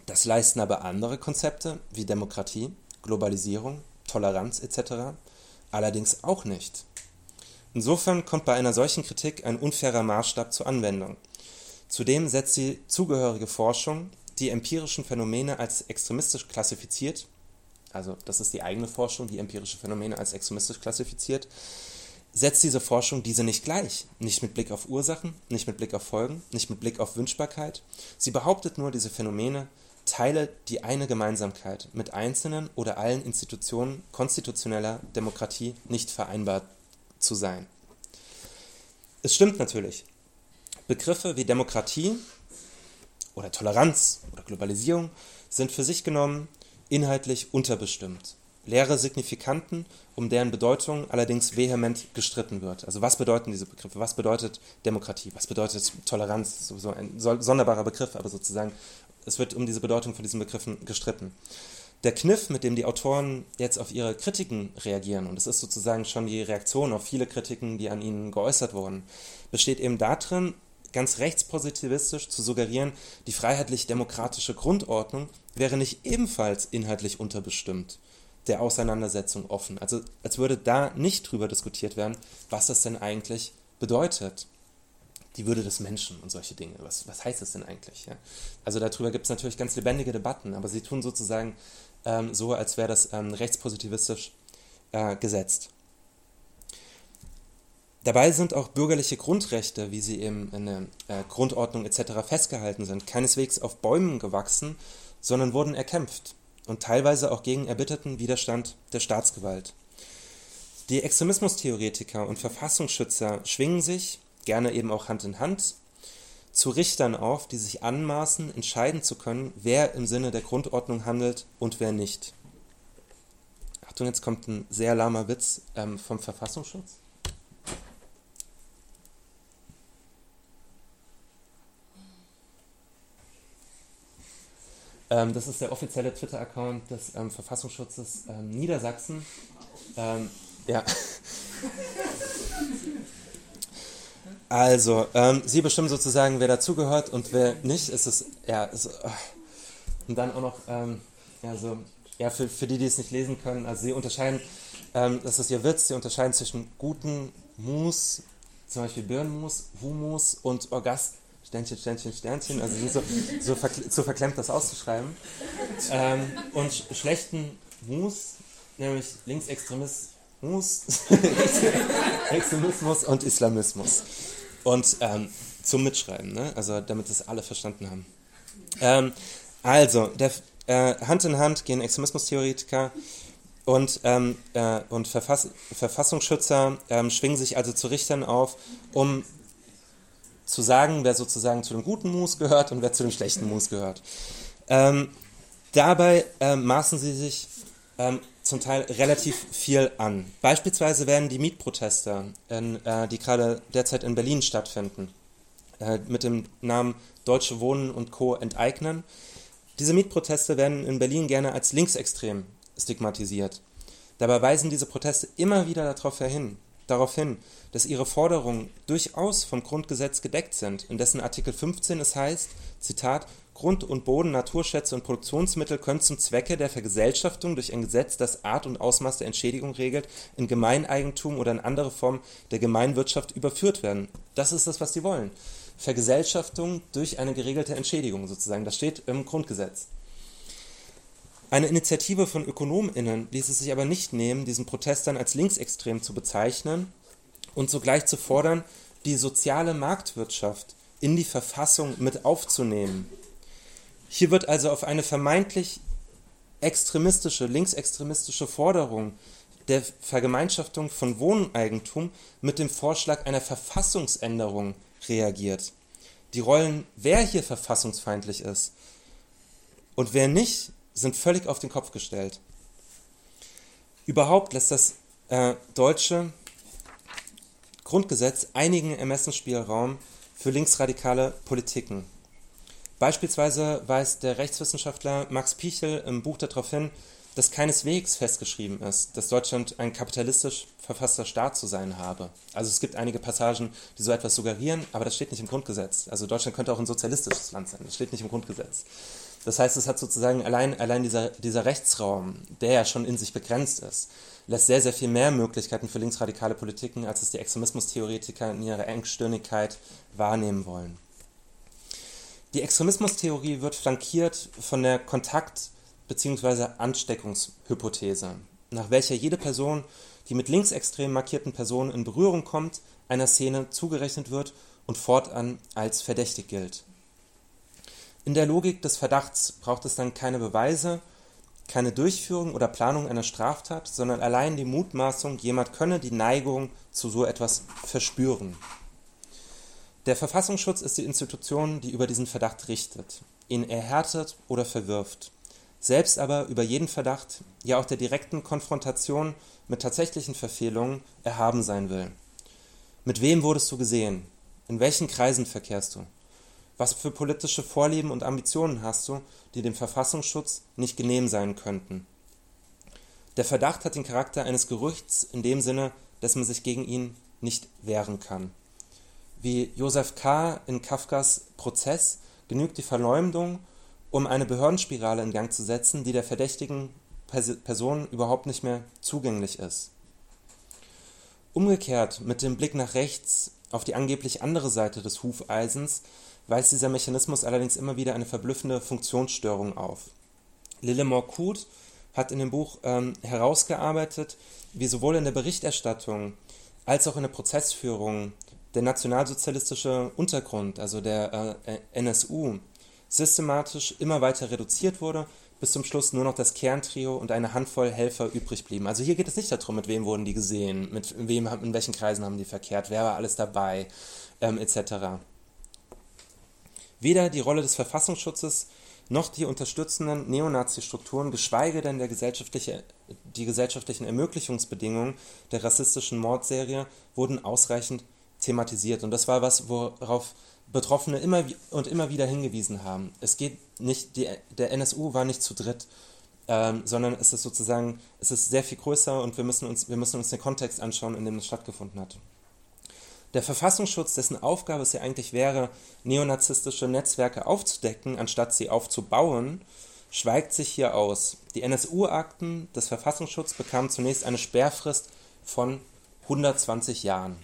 Das leisten aber andere Konzepte wie Demokratie, Globalisierung, Toleranz etc. allerdings auch nicht. Insofern kommt bei einer solchen Kritik ein unfairer Maßstab zur Anwendung. Zudem setzt die zugehörige Forschung die empirischen Phänomene als extremistisch klassifiziert, also das ist die eigene Forschung, die empirische Phänomene als extremistisch klassifiziert, setzt diese Forschung diese nicht gleich. Nicht mit Blick auf Ursachen, nicht mit Blick auf Folgen, nicht mit Blick auf Wünschbarkeit. Sie behauptet nur, diese Phänomene teile die eine Gemeinsamkeit mit einzelnen oder allen Institutionen konstitutioneller Demokratie nicht vereinbar zu sein. Es stimmt natürlich. Begriffe wie Demokratie oder Toleranz oder Globalisierung sind für sich genommen inhaltlich unterbestimmt. Leere Signifikanten, um deren Bedeutung allerdings vehement gestritten wird. Also was bedeuten diese Begriffe? Was bedeutet Demokratie? Was bedeutet Toleranz? So ein sonderbarer Begriff, aber sozusagen, es wird um diese Bedeutung von diesen Begriffen gestritten. Der Kniff, mit dem die Autoren jetzt auf ihre Kritiken reagieren, und es ist sozusagen schon die Reaktion auf viele Kritiken, die an ihnen geäußert wurden, besteht eben darin, ganz rechtspositivistisch zu suggerieren, die freiheitlich-demokratische Grundordnung wäre nicht ebenfalls inhaltlich unterbestimmt der Auseinandersetzung offen. Also als würde da nicht drüber diskutiert werden, was das denn eigentlich bedeutet. Die Würde des Menschen und solche Dinge. Was, was heißt das denn eigentlich? Ja? Also darüber gibt es natürlich ganz lebendige Debatten, aber sie tun sozusagen ähm, so, als wäre das ähm, rechtspositivistisch äh, gesetzt. Dabei sind auch bürgerliche Grundrechte, wie sie eben in der äh, Grundordnung etc. festgehalten sind, keineswegs auf Bäumen gewachsen, sondern wurden erkämpft und teilweise auch gegen erbitterten Widerstand der Staatsgewalt. Die Extremismustheoretiker und Verfassungsschützer schwingen sich, gerne eben auch Hand in Hand, zu Richtern auf, die sich anmaßen, entscheiden zu können, wer im Sinne der Grundordnung handelt und wer nicht. Achtung, jetzt kommt ein sehr lahmer Witz ähm, vom Verfassungsschutz. Ähm, das ist der offizielle Twitter-Account des ähm, Verfassungsschutzes ähm, Niedersachsen. Ähm, ja. Also, ähm, Sie bestimmen sozusagen, wer dazugehört und wer nicht. Es, ja, ist, oh. und dann auch noch, ähm, ja, so, ja, für, für die, die es nicht lesen können, also Sie unterscheiden, das ist Ihr Witz, Sie unterscheiden zwischen guten Mus, zum Beispiel Birnenmus, Humus und Orgast Sternchen, Sternchen, Sternchen, also so, so, verkl so verklemmt das auszuschreiben. Ähm, und sch schlechten Mus, nämlich Linksextremismus, Extremismus und Islamismus. Und ähm, zum Mitschreiben, ne? also damit es alle verstanden haben. Ähm, also, der, äh, Hand in Hand gehen Extremismustheoretiker und, ähm, äh, und Verfass Verfassungsschützer ähm, schwingen sich also zu Richtern auf, um zu sagen, wer sozusagen zu dem guten Mus gehört und wer zu dem schlechten Mus gehört. Ähm, dabei ähm, maßen sie sich ähm, zum Teil relativ viel an. Beispielsweise werden die Mietproteste, in, äh, die gerade derzeit in Berlin stattfinden, äh, mit dem Namen Deutsche Wohnen und Co. enteignen. Diese Mietproteste werden in Berlin gerne als linksextrem stigmatisiert. Dabei weisen diese Proteste immer wieder darauf hin, darauf hin, dass ihre Forderungen durchaus vom Grundgesetz gedeckt sind, in dessen Artikel 15 es heißt, Zitat, Grund und Boden, Naturschätze und Produktionsmittel können zum Zwecke der Vergesellschaftung durch ein Gesetz, das Art und Ausmaß der Entschädigung regelt, in Gemeineigentum oder in andere Form der Gemeinwirtschaft überführt werden. Das ist das, was sie wollen. Vergesellschaftung durch eine geregelte Entschädigung sozusagen. Das steht im Grundgesetz. Eine Initiative von ÖkonomInnen ließ es sich aber nicht nehmen, diesen Protest dann als linksextrem zu bezeichnen und sogleich zu fordern, die soziale Marktwirtschaft in die Verfassung mit aufzunehmen. Hier wird also auf eine vermeintlich extremistische, linksextremistische Forderung der Vergemeinschaftung von Wohneigentum mit dem Vorschlag einer Verfassungsänderung reagiert. Die Rollen, wer hier verfassungsfeindlich ist und wer nicht, sind völlig auf den Kopf gestellt. Überhaupt lässt das äh, deutsche Grundgesetz einigen Ermessensspielraum für linksradikale Politiken. Beispielsweise weist der Rechtswissenschaftler Max Pichel im Buch darauf hin, dass keineswegs festgeschrieben ist, dass Deutschland ein kapitalistisch verfasster Staat zu sein habe. Also es gibt einige Passagen, die so etwas suggerieren, aber das steht nicht im Grundgesetz. Also Deutschland könnte auch ein sozialistisches Land sein, das steht nicht im Grundgesetz. Das heißt, es hat sozusagen allein, allein dieser, dieser Rechtsraum, der ja schon in sich begrenzt ist, lässt sehr, sehr viel mehr Möglichkeiten für linksradikale Politiken, als es die Extremismustheoretiker in ihrer Engstirnigkeit wahrnehmen wollen. Die Extremismustheorie wird flankiert von der Kontakt- bzw. Ansteckungshypothese, nach welcher jede Person, die mit linksextrem markierten Personen in Berührung kommt, einer Szene zugerechnet wird und fortan als verdächtig gilt. In der Logik des Verdachts braucht es dann keine Beweise, keine Durchführung oder Planung einer Straftat, sondern allein die Mutmaßung, jemand könne die Neigung zu so etwas verspüren. Der Verfassungsschutz ist die Institution, die über diesen Verdacht richtet, ihn erhärtet oder verwirft, selbst aber über jeden Verdacht, ja auch der direkten Konfrontation mit tatsächlichen Verfehlungen erhaben sein will. Mit wem wurdest du gesehen? In welchen Kreisen verkehrst du? Was für politische Vorlieben und Ambitionen hast du, die dem Verfassungsschutz nicht genehm sein könnten? Der Verdacht hat den Charakter eines Gerüchts in dem Sinne, dass man sich gegen ihn nicht wehren kann. Wie Josef K. in Kafkas Prozess genügt die Verleumdung, um eine Behördenspirale in Gang zu setzen, die der verdächtigen Person überhaupt nicht mehr zugänglich ist. Umgekehrt, mit dem Blick nach rechts auf die angeblich andere Seite des Hufeisens, weist dieser Mechanismus allerdings immer wieder eine verblüffende Funktionsstörung auf. Lillemore Kut hat in dem Buch ähm, herausgearbeitet, wie sowohl in der Berichterstattung als auch in der Prozessführung der nationalsozialistische Untergrund, also der äh, NSU, systematisch immer weiter reduziert wurde, bis zum Schluss nur noch das Kerntrio und eine Handvoll Helfer übrig blieben. Also hier geht es nicht darum, mit wem wurden die gesehen, mit wem, in welchen Kreisen haben die verkehrt, wer war alles dabei, ähm, etc. Weder die Rolle des Verfassungsschutzes noch die unterstützenden Neonazi-Strukturen, geschweige denn gesellschaftliche, die gesellschaftlichen Ermöglichungsbedingungen der rassistischen Mordserie wurden ausreichend thematisiert. Und das war was, worauf Betroffene immer und immer wieder hingewiesen haben. Es geht nicht, die, der NSU war nicht zu dritt, ähm, sondern es ist sozusagen, es ist sehr viel größer und wir müssen uns, wir müssen uns den Kontext anschauen, in dem es stattgefunden hat. Der Verfassungsschutz, dessen Aufgabe es ja eigentlich wäre, neonazistische Netzwerke aufzudecken, anstatt sie aufzubauen, schweigt sich hier aus. Die NSU-Akten des Verfassungsschutzes bekamen zunächst eine Sperrfrist von 120 Jahren.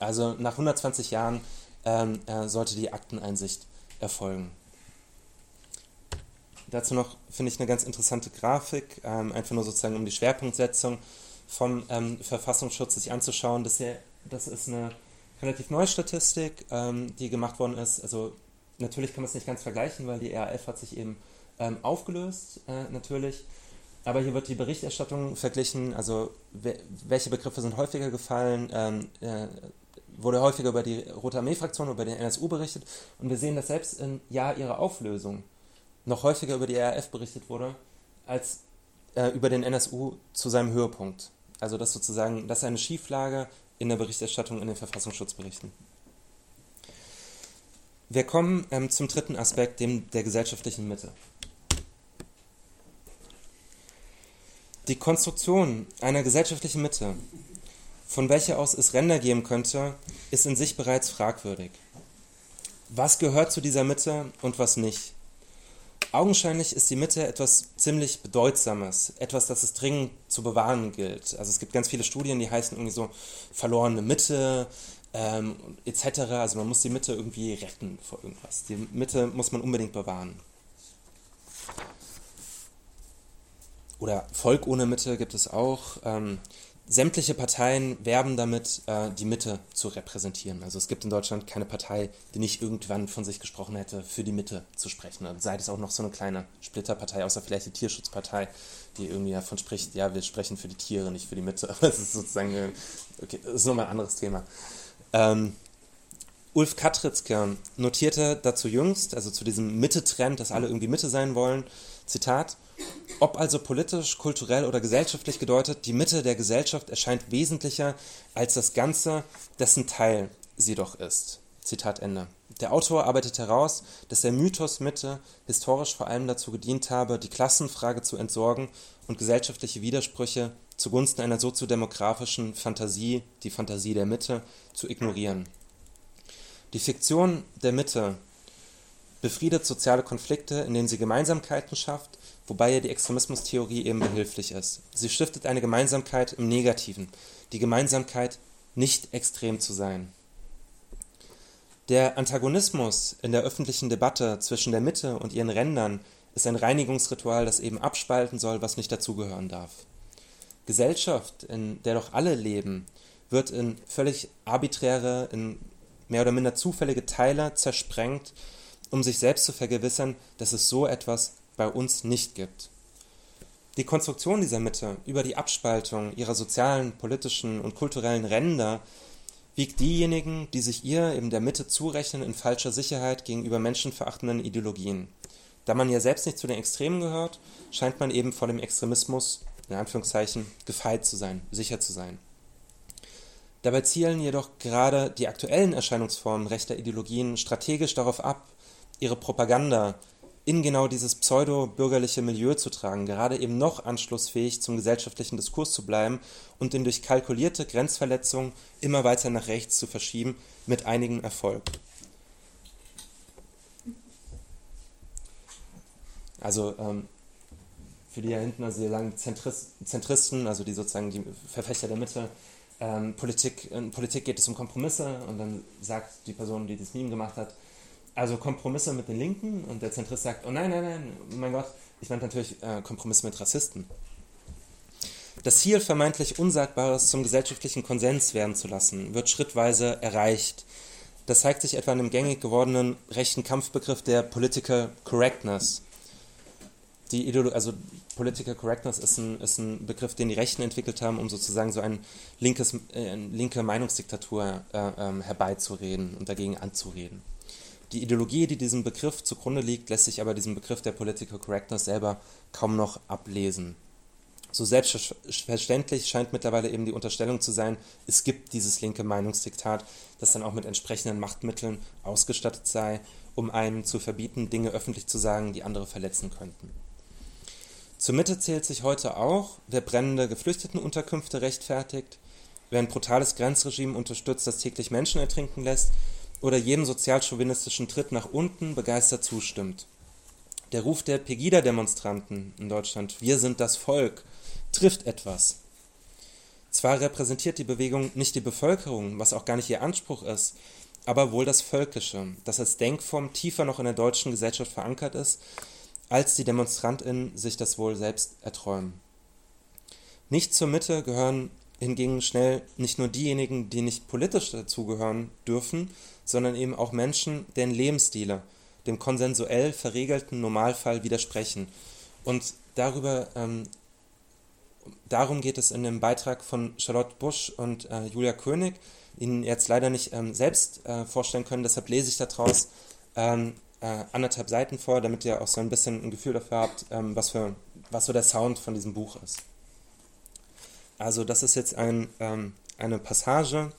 Also nach 120 Jahren ähm, äh, sollte die Akteneinsicht erfolgen. Dazu noch finde ich eine ganz interessante Grafik, ähm, einfach nur sozusagen um die Schwerpunktsetzung vom ähm, Verfassungsschutz sich anzuschauen. Das, hier, das ist eine relativ neue Statistik, ähm, die gemacht worden ist. Also natürlich kann man es nicht ganz vergleichen, weil die RAF hat sich eben ähm, aufgelöst, äh, natürlich. Aber hier wird die Berichterstattung verglichen, also welche Begriffe sind häufiger gefallen, ähm, äh, wurde häufiger über die Rote Armee-Fraktion, über den NSU berichtet. Und wir sehen, dass selbst im Jahr ihrer Auflösung noch häufiger über die RAF berichtet wurde, als äh, über den NSU zu seinem Höhepunkt. Also das sozusagen, das ist eine Schieflage in der Berichterstattung in den Verfassungsschutzberichten. Wir kommen ähm, zum dritten Aspekt, dem der gesellschaftlichen Mitte. Die Konstruktion einer gesellschaftlichen Mitte, von welcher aus es Ränder geben könnte, ist in sich bereits fragwürdig. Was gehört zu dieser Mitte und was nicht? Augenscheinlich ist die Mitte etwas ziemlich Bedeutsames, etwas, das es dringend zu bewahren gilt. Also es gibt ganz viele Studien, die heißen irgendwie so verlorene Mitte ähm, etc. Also man muss die Mitte irgendwie retten vor irgendwas. Die Mitte muss man unbedingt bewahren. Oder Volk ohne Mitte gibt es auch. Ähm, sämtliche Parteien werben damit, äh, die Mitte zu repräsentieren. Also es gibt in Deutschland keine Partei, die nicht irgendwann von sich gesprochen hätte, für die Mitte zu sprechen. Und sei es auch noch so eine kleine Splitterpartei, außer vielleicht die Tierschutzpartei, die irgendwie davon spricht, ja, wir sprechen für die Tiere, nicht für die Mitte. Aber das ist sozusagen, äh, okay, das ist nochmal ein anderes Thema. Ähm, Ulf Katritzke notierte dazu jüngst, also zu diesem Mitte-Trend, dass alle irgendwie Mitte sein wollen, Zitat, ob also politisch, kulturell oder gesellschaftlich gedeutet, die Mitte der Gesellschaft erscheint wesentlicher als das Ganze, dessen Teil sie doch ist. Zitat Ende. Der Autor arbeitet heraus, dass der Mythos Mitte historisch vor allem dazu gedient habe, die Klassenfrage zu entsorgen und gesellschaftliche Widersprüche zugunsten einer soziodemografischen Fantasie, die Fantasie der Mitte, zu ignorieren. Die Fiktion der Mitte befriedet soziale Konflikte, indem sie Gemeinsamkeiten schafft, wobei ihr die Extremismustheorie eben behilflich ist. Sie stiftet eine Gemeinsamkeit im Negativen, die Gemeinsamkeit, nicht extrem zu sein. Der Antagonismus in der öffentlichen Debatte zwischen der Mitte und ihren Rändern ist ein Reinigungsritual, das eben abspalten soll, was nicht dazugehören darf. Gesellschaft, in der doch alle leben, wird in völlig arbiträre, in mehr oder minder zufällige Teile zersprengt, um sich selbst zu vergewissern, dass es so etwas bei uns nicht gibt. Die Konstruktion dieser Mitte über die Abspaltung ihrer sozialen, politischen und kulturellen Ränder wiegt diejenigen, die sich ihr eben der Mitte zurechnen, in falscher Sicherheit gegenüber menschenverachtenden Ideologien. Da man ja selbst nicht zu den Extremen gehört, scheint man eben vor dem Extremismus, in Anführungszeichen, gefeit zu sein, sicher zu sein. Dabei zielen jedoch gerade die aktuellen Erscheinungsformen rechter Ideologien strategisch darauf ab, ihre Propaganda in genau dieses pseudo-bürgerliche Milieu zu tragen, gerade eben noch anschlussfähig zum gesellschaftlichen Diskurs zu bleiben und den durch kalkulierte Grenzverletzungen immer weiter nach rechts zu verschieben, mit einigem Erfolg. Also ähm, für die da hinten, also die langen Zentrist, Zentristen, also die sozusagen die Verfechter der Mitte, ähm, Politik, in Politik geht es um Kompromisse und dann sagt die Person, die das Meme gemacht hat, also Kompromisse mit den Linken und der Zentrist sagt, oh nein, nein, nein, mein Gott, ich meine natürlich äh, Kompromisse mit Rassisten. Das Ziel, vermeintlich Unsagbares zum gesellschaftlichen Konsens werden zu lassen, wird schrittweise erreicht. Das zeigt sich etwa in dem gängig gewordenen rechten Kampfbegriff der Political Correctness. Die Ideolo also Political Correctness ist ein, ist ein Begriff, den die Rechten entwickelt haben, um sozusagen so ein linkes, äh, eine linke Meinungsdiktatur äh, äh, herbeizureden und dagegen anzureden. Die Ideologie, die diesem Begriff zugrunde liegt, lässt sich aber diesem Begriff der Political Correctness selber kaum noch ablesen. So selbstverständlich scheint mittlerweile eben die Unterstellung zu sein, es gibt dieses linke Meinungsdiktat, das dann auch mit entsprechenden Machtmitteln ausgestattet sei, um einem zu verbieten, Dinge öffentlich zu sagen, die andere verletzen könnten. Zur Mitte zählt sich heute auch, wer brennende Geflüchtetenunterkünfte rechtfertigt, wer ein brutales Grenzregime unterstützt, das täglich Menschen ertrinken lässt oder jedem sozialchauvinistischen Tritt nach unten begeistert zustimmt. Der Ruf der Pegida-Demonstranten in Deutschland, wir sind das Volk, trifft etwas. Zwar repräsentiert die Bewegung nicht die Bevölkerung, was auch gar nicht ihr Anspruch ist, aber wohl das Völkische, das als Denkform tiefer noch in der deutschen Gesellschaft verankert ist, als die DemonstrantInnen sich das wohl selbst erträumen. Nicht zur Mitte gehören hingegen schnell nicht nur diejenigen, die nicht politisch dazugehören dürfen, sondern eben auch Menschen, deren Lebensstile dem konsensuell verriegelten Normalfall widersprechen. Und darüber, ähm, darum geht es in dem Beitrag von Charlotte Busch und äh, Julia König, Ihnen jetzt leider nicht ähm, selbst äh, vorstellen können, deshalb lese ich daraus ähm, äh, anderthalb Seiten vor, damit ihr auch so ein bisschen ein Gefühl dafür habt, ähm, was, für, was so der Sound von diesem Buch ist. Also das ist jetzt ein, ähm, eine Passage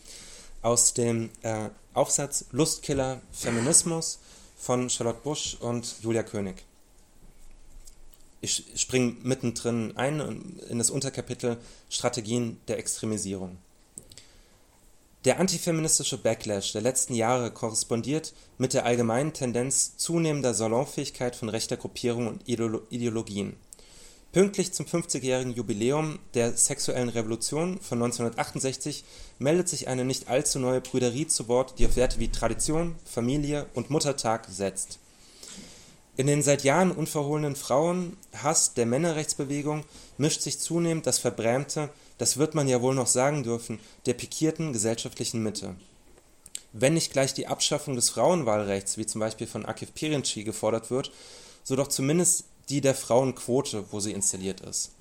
aus dem äh, Aufsatz Lustkiller Feminismus von Charlotte Busch und Julia König. Ich springe mittendrin ein in das Unterkapitel Strategien der Extremisierung. Der antifeministische Backlash der letzten Jahre korrespondiert mit der allgemeinen Tendenz zunehmender Salonfähigkeit von rechter Gruppierungen und Ideologien Pünktlich zum 50-jährigen Jubiläum der Sexuellen Revolution von 1968 meldet sich eine nicht allzu neue Prüderie zu Wort, die auf Werte wie Tradition, Familie und Muttertag setzt. In den seit Jahren unverhohlenen Frauenhass der Männerrechtsbewegung mischt sich zunehmend das Verbrämte, das wird man ja wohl noch sagen dürfen, der pikierten gesellschaftlichen Mitte. Wenn nicht gleich die Abschaffung des Frauenwahlrechts, wie zum Beispiel von Akif Pirinci gefordert wird, so doch zumindest die der Frauenquote, wo sie installiert ist.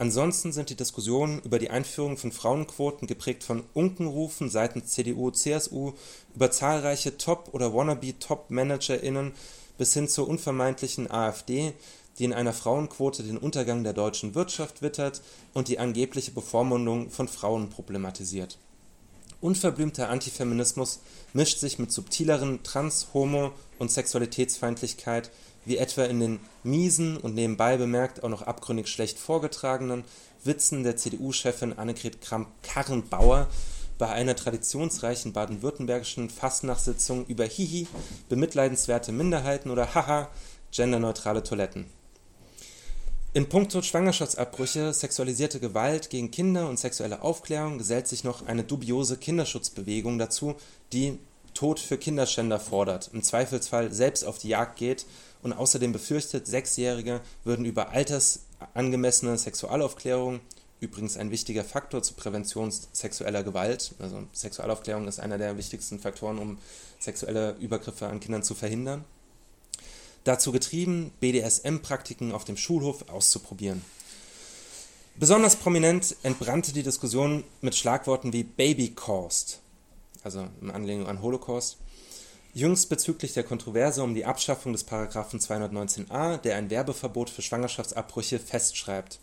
Ansonsten sind die Diskussionen über die Einführung von Frauenquoten geprägt von Unkenrufen seitens CDU, CSU über zahlreiche Top- oder Wannabe-Top-ManagerInnen bis hin zur unvermeintlichen AfD, die in einer Frauenquote den Untergang der deutschen Wirtschaft wittert und die angebliche Bevormundung von Frauen problematisiert. Unverblümter Antifeminismus mischt sich mit subtileren Trans-, Homo- und Sexualitätsfeindlichkeit wie etwa in den miesen und nebenbei bemerkt auch noch abgründig schlecht vorgetragenen Witzen der CDU-Chefin Annegret Kramp-Karrenbauer bei einer traditionsreichen baden-württembergischen Fastnachtssitzung über Hihi, bemitleidenswerte Minderheiten oder Haha, genderneutrale Toiletten. In puncto Schwangerschaftsabbrüche, sexualisierte Gewalt gegen Kinder und sexuelle Aufklärung gesellt sich noch eine dubiose Kinderschutzbewegung dazu, die Tod für Kinderschänder fordert, im Zweifelsfall selbst auf die Jagd geht und außerdem befürchtet, Sechsjährige würden über altersangemessene Sexualaufklärung übrigens ein wichtiger Faktor zur Prävention sexueller Gewalt. Also Sexualaufklärung ist einer der wichtigsten Faktoren, um sexuelle Übergriffe an Kindern zu verhindern. Dazu getrieben, BDSM-Praktiken auf dem Schulhof auszuprobieren. Besonders prominent entbrannte die Diskussion mit Schlagworten wie Baby Caused, also in Anlehnung an Holocaust, Jüngst bezüglich der Kontroverse um die Abschaffung des Paragraphen 219a, der ein Werbeverbot für Schwangerschaftsabbrüche festschreibt.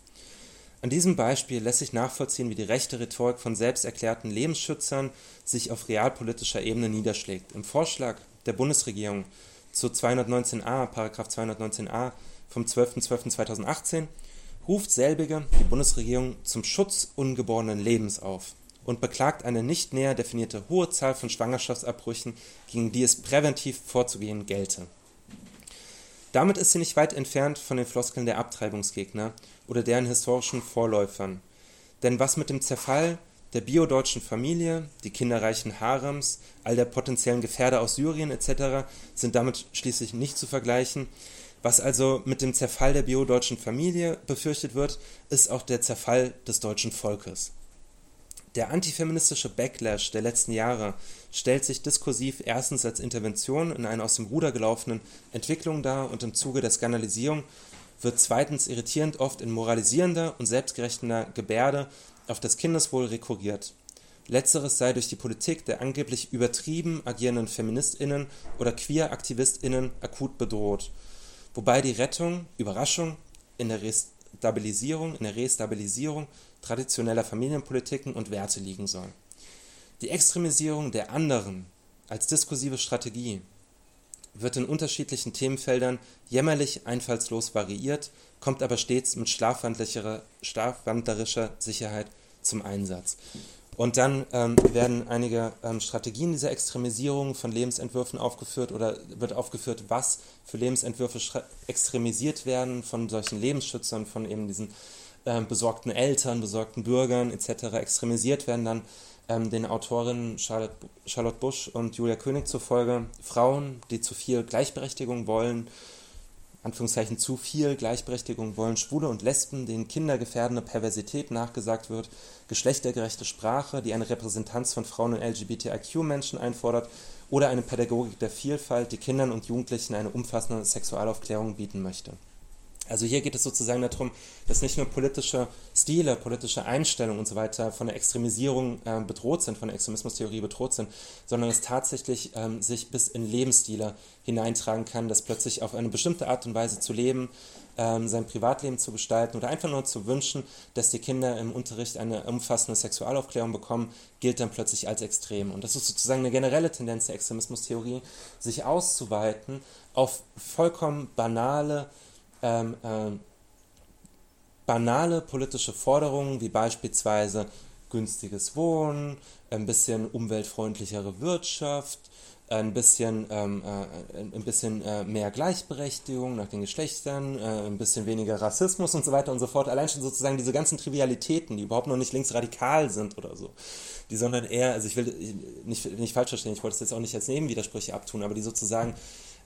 An diesem Beispiel lässt sich nachvollziehen, wie die rechte Rhetorik von selbsterklärten Lebensschützern sich auf realpolitischer Ebene niederschlägt. Im Vorschlag der Bundesregierung zu 219a, Paragraph 219a vom 12.12.2018 ruft selbige die Bundesregierung zum Schutz ungeborenen Lebens auf und beklagt eine nicht näher definierte hohe Zahl von Schwangerschaftsabbrüchen, gegen die es präventiv vorzugehen gelte. Damit ist sie nicht weit entfernt von den Floskeln der Abtreibungsgegner oder deren historischen Vorläufern. Denn was mit dem Zerfall der biodeutschen Familie, die kinderreichen Harems, all der potenziellen Gefährder aus Syrien etc. sind damit schließlich nicht zu vergleichen. Was also mit dem Zerfall der biodeutschen Familie befürchtet wird, ist auch der Zerfall des deutschen Volkes. Der antifeministische Backlash der letzten Jahre stellt sich diskursiv erstens als Intervention in eine aus dem Ruder gelaufenen Entwicklung dar und im Zuge der Skandalisierung wird zweitens irritierend oft in moralisierender und selbstgerechtender Gebärde auf das Kindeswohl rekurriert. Letzteres sei durch die Politik der angeblich übertrieben agierenden FeministInnen oder Queer-AktivistInnen akut bedroht, wobei die Rettung, Überraschung, in der Restabilisierung, in der Restabilisierung traditioneller Familienpolitiken und Werte liegen soll. Die Extremisierung der anderen als diskursive Strategie wird in unterschiedlichen Themenfeldern jämmerlich einfallslos variiert, kommt aber stets mit schlafwandlerischer Sicherheit zum Einsatz. Und dann ähm, werden einige ähm, Strategien dieser Extremisierung von Lebensentwürfen aufgeführt oder wird aufgeführt, was für Lebensentwürfe extremisiert werden von solchen Lebensschützern, von eben diesen äh, besorgten Eltern, besorgten Bürgern etc. extremisiert werden dann ähm, den Autorinnen Charlotte, Charlotte Busch und Julia König zufolge Frauen, die zu viel Gleichberechtigung wollen, Anführungszeichen zu viel Gleichberechtigung wollen, Schwule und Lesben, denen kindergefährdende Perversität nachgesagt wird, geschlechtergerechte Sprache, die eine Repräsentanz von Frauen und LGBTIQ-Menschen einfordert oder eine Pädagogik der Vielfalt, die Kindern und Jugendlichen eine umfassende Sexualaufklärung bieten möchte. Also hier geht es sozusagen darum, dass nicht nur politische Stile, politische Einstellungen und so weiter von der Extremisierung äh, bedroht sind, von der Extremismustheorie bedroht sind, sondern es tatsächlich ähm, sich bis in Lebensstile hineintragen kann, dass plötzlich auf eine bestimmte Art und Weise zu leben, ähm, sein Privatleben zu gestalten oder einfach nur zu wünschen, dass die Kinder im Unterricht eine umfassende Sexualaufklärung bekommen, gilt dann plötzlich als extrem. Und das ist sozusagen eine generelle Tendenz der Extremismustheorie, sich auszuweiten auf vollkommen banale, ähm, ähm, banale politische Forderungen wie beispielsweise günstiges Wohnen, ein bisschen umweltfreundlichere Wirtschaft, ein bisschen, ähm, äh, ein bisschen äh, mehr Gleichberechtigung nach den Geschlechtern, äh, ein bisschen weniger Rassismus und so weiter und so fort. Allein schon sozusagen diese ganzen Trivialitäten, die überhaupt noch nicht linksradikal sind oder so. Die, sondern eher, also ich will nicht, nicht falsch verstehen, ich wollte es jetzt auch nicht als Nebenwidersprüche abtun, aber die sozusagen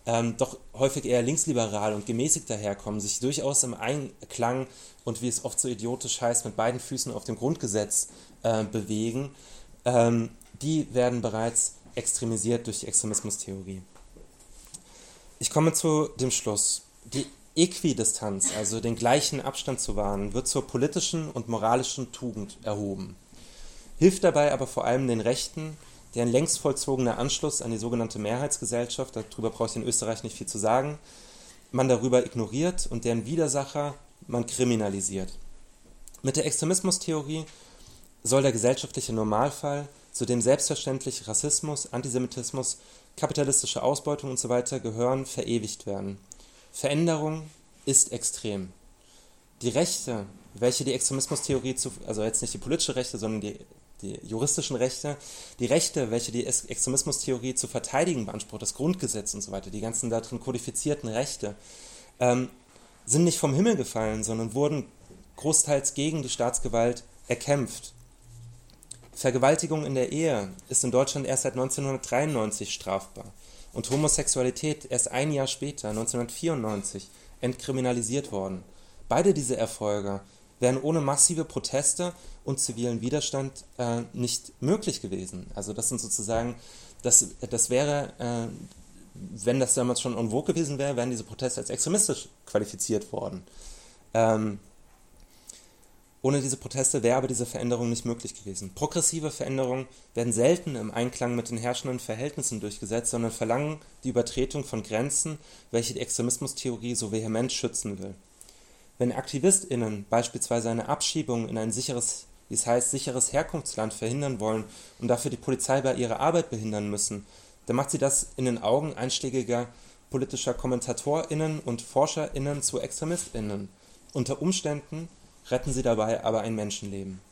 ähm, doch häufig eher linksliberal und gemäßigt daherkommen, sich durchaus im Einklang und wie es oft so idiotisch heißt, mit beiden Füßen auf dem Grundgesetz äh, bewegen, ähm, die werden bereits extremisiert durch die Extremismustheorie. Ich komme zu dem Schluss. Die Äquidistanz, also den gleichen Abstand zu wahren, wird zur politischen und moralischen Tugend erhoben. Hilft dabei aber vor allem den Rechten, deren längst vollzogener Anschluss an die sogenannte Mehrheitsgesellschaft, darüber brauche ich in Österreich nicht viel zu sagen, man darüber ignoriert und deren Widersacher man kriminalisiert. Mit der Extremismustheorie soll der gesellschaftliche Normalfall, zu dem selbstverständlich Rassismus, Antisemitismus, kapitalistische Ausbeutung usw. So gehören, verewigt werden. Veränderung ist extrem. Die Rechte, welche die Extremismustheorie zu, also jetzt nicht die politische Rechte, sondern die die juristischen Rechte, die Rechte, welche die Extremismustheorie zu verteidigen beansprucht, das Grundgesetz und so weiter, die ganzen darin kodifizierten Rechte, ähm, sind nicht vom Himmel gefallen, sondern wurden großteils gegen die Staatsgewalt erkämpft. Vergewaltigung in der Ehe ist in Deutschland erst seit 1993 strafbar und Homosexualität erst ein Jahr später, 1994, entkriminalisiert worden. Beide diese Erfolge wären ohne massive Proteste und zivilen Widerstand äh, nicht möglich gewesen. Also das sind sozusagen, das, das wäre, äh, wenn das damals schon en vogue gewesen wäre, wären diese Proteste als extremistisch qualifiziert worden. Ähm, ohne diese Proteste wäre aber diese Veränderung nicht möglich gewesen. Progressive Veränderungen werden selten im Einklang mit den herrschenden Verhältnissen durchgesetzt, sondern verlangen die Übertretung von Grenzen, welche die Extremismustheorie so vehement schützen will. Wenn AktivistInnen beispielsweise eine Abschiebung in ein sicheres, wie es heißt, sicheres Herkunftsland verhindern wollen und dafür die Polizei bei ihrer Arbeit behindern müssen, dann macht sie das in den Augen einschlägiger politischer KommentatorInnen und ForscherInnen zu ExtremistInnen. Unter Umständen retten sie dabei aber ein Menschenleben.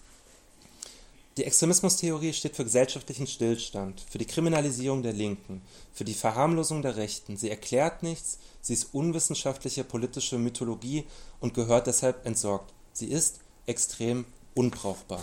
Die Extremismustheorie steht für gesellschaftlichen Stillstand, für die Kriminalisierung der Linken, für die Verharmlosung der Rechten. Sie erklärt nichts, sie ist unwissenschaftliche politische Mythologie und gehört deshalb entsorgt. Sie ist extrem unbrauchbar.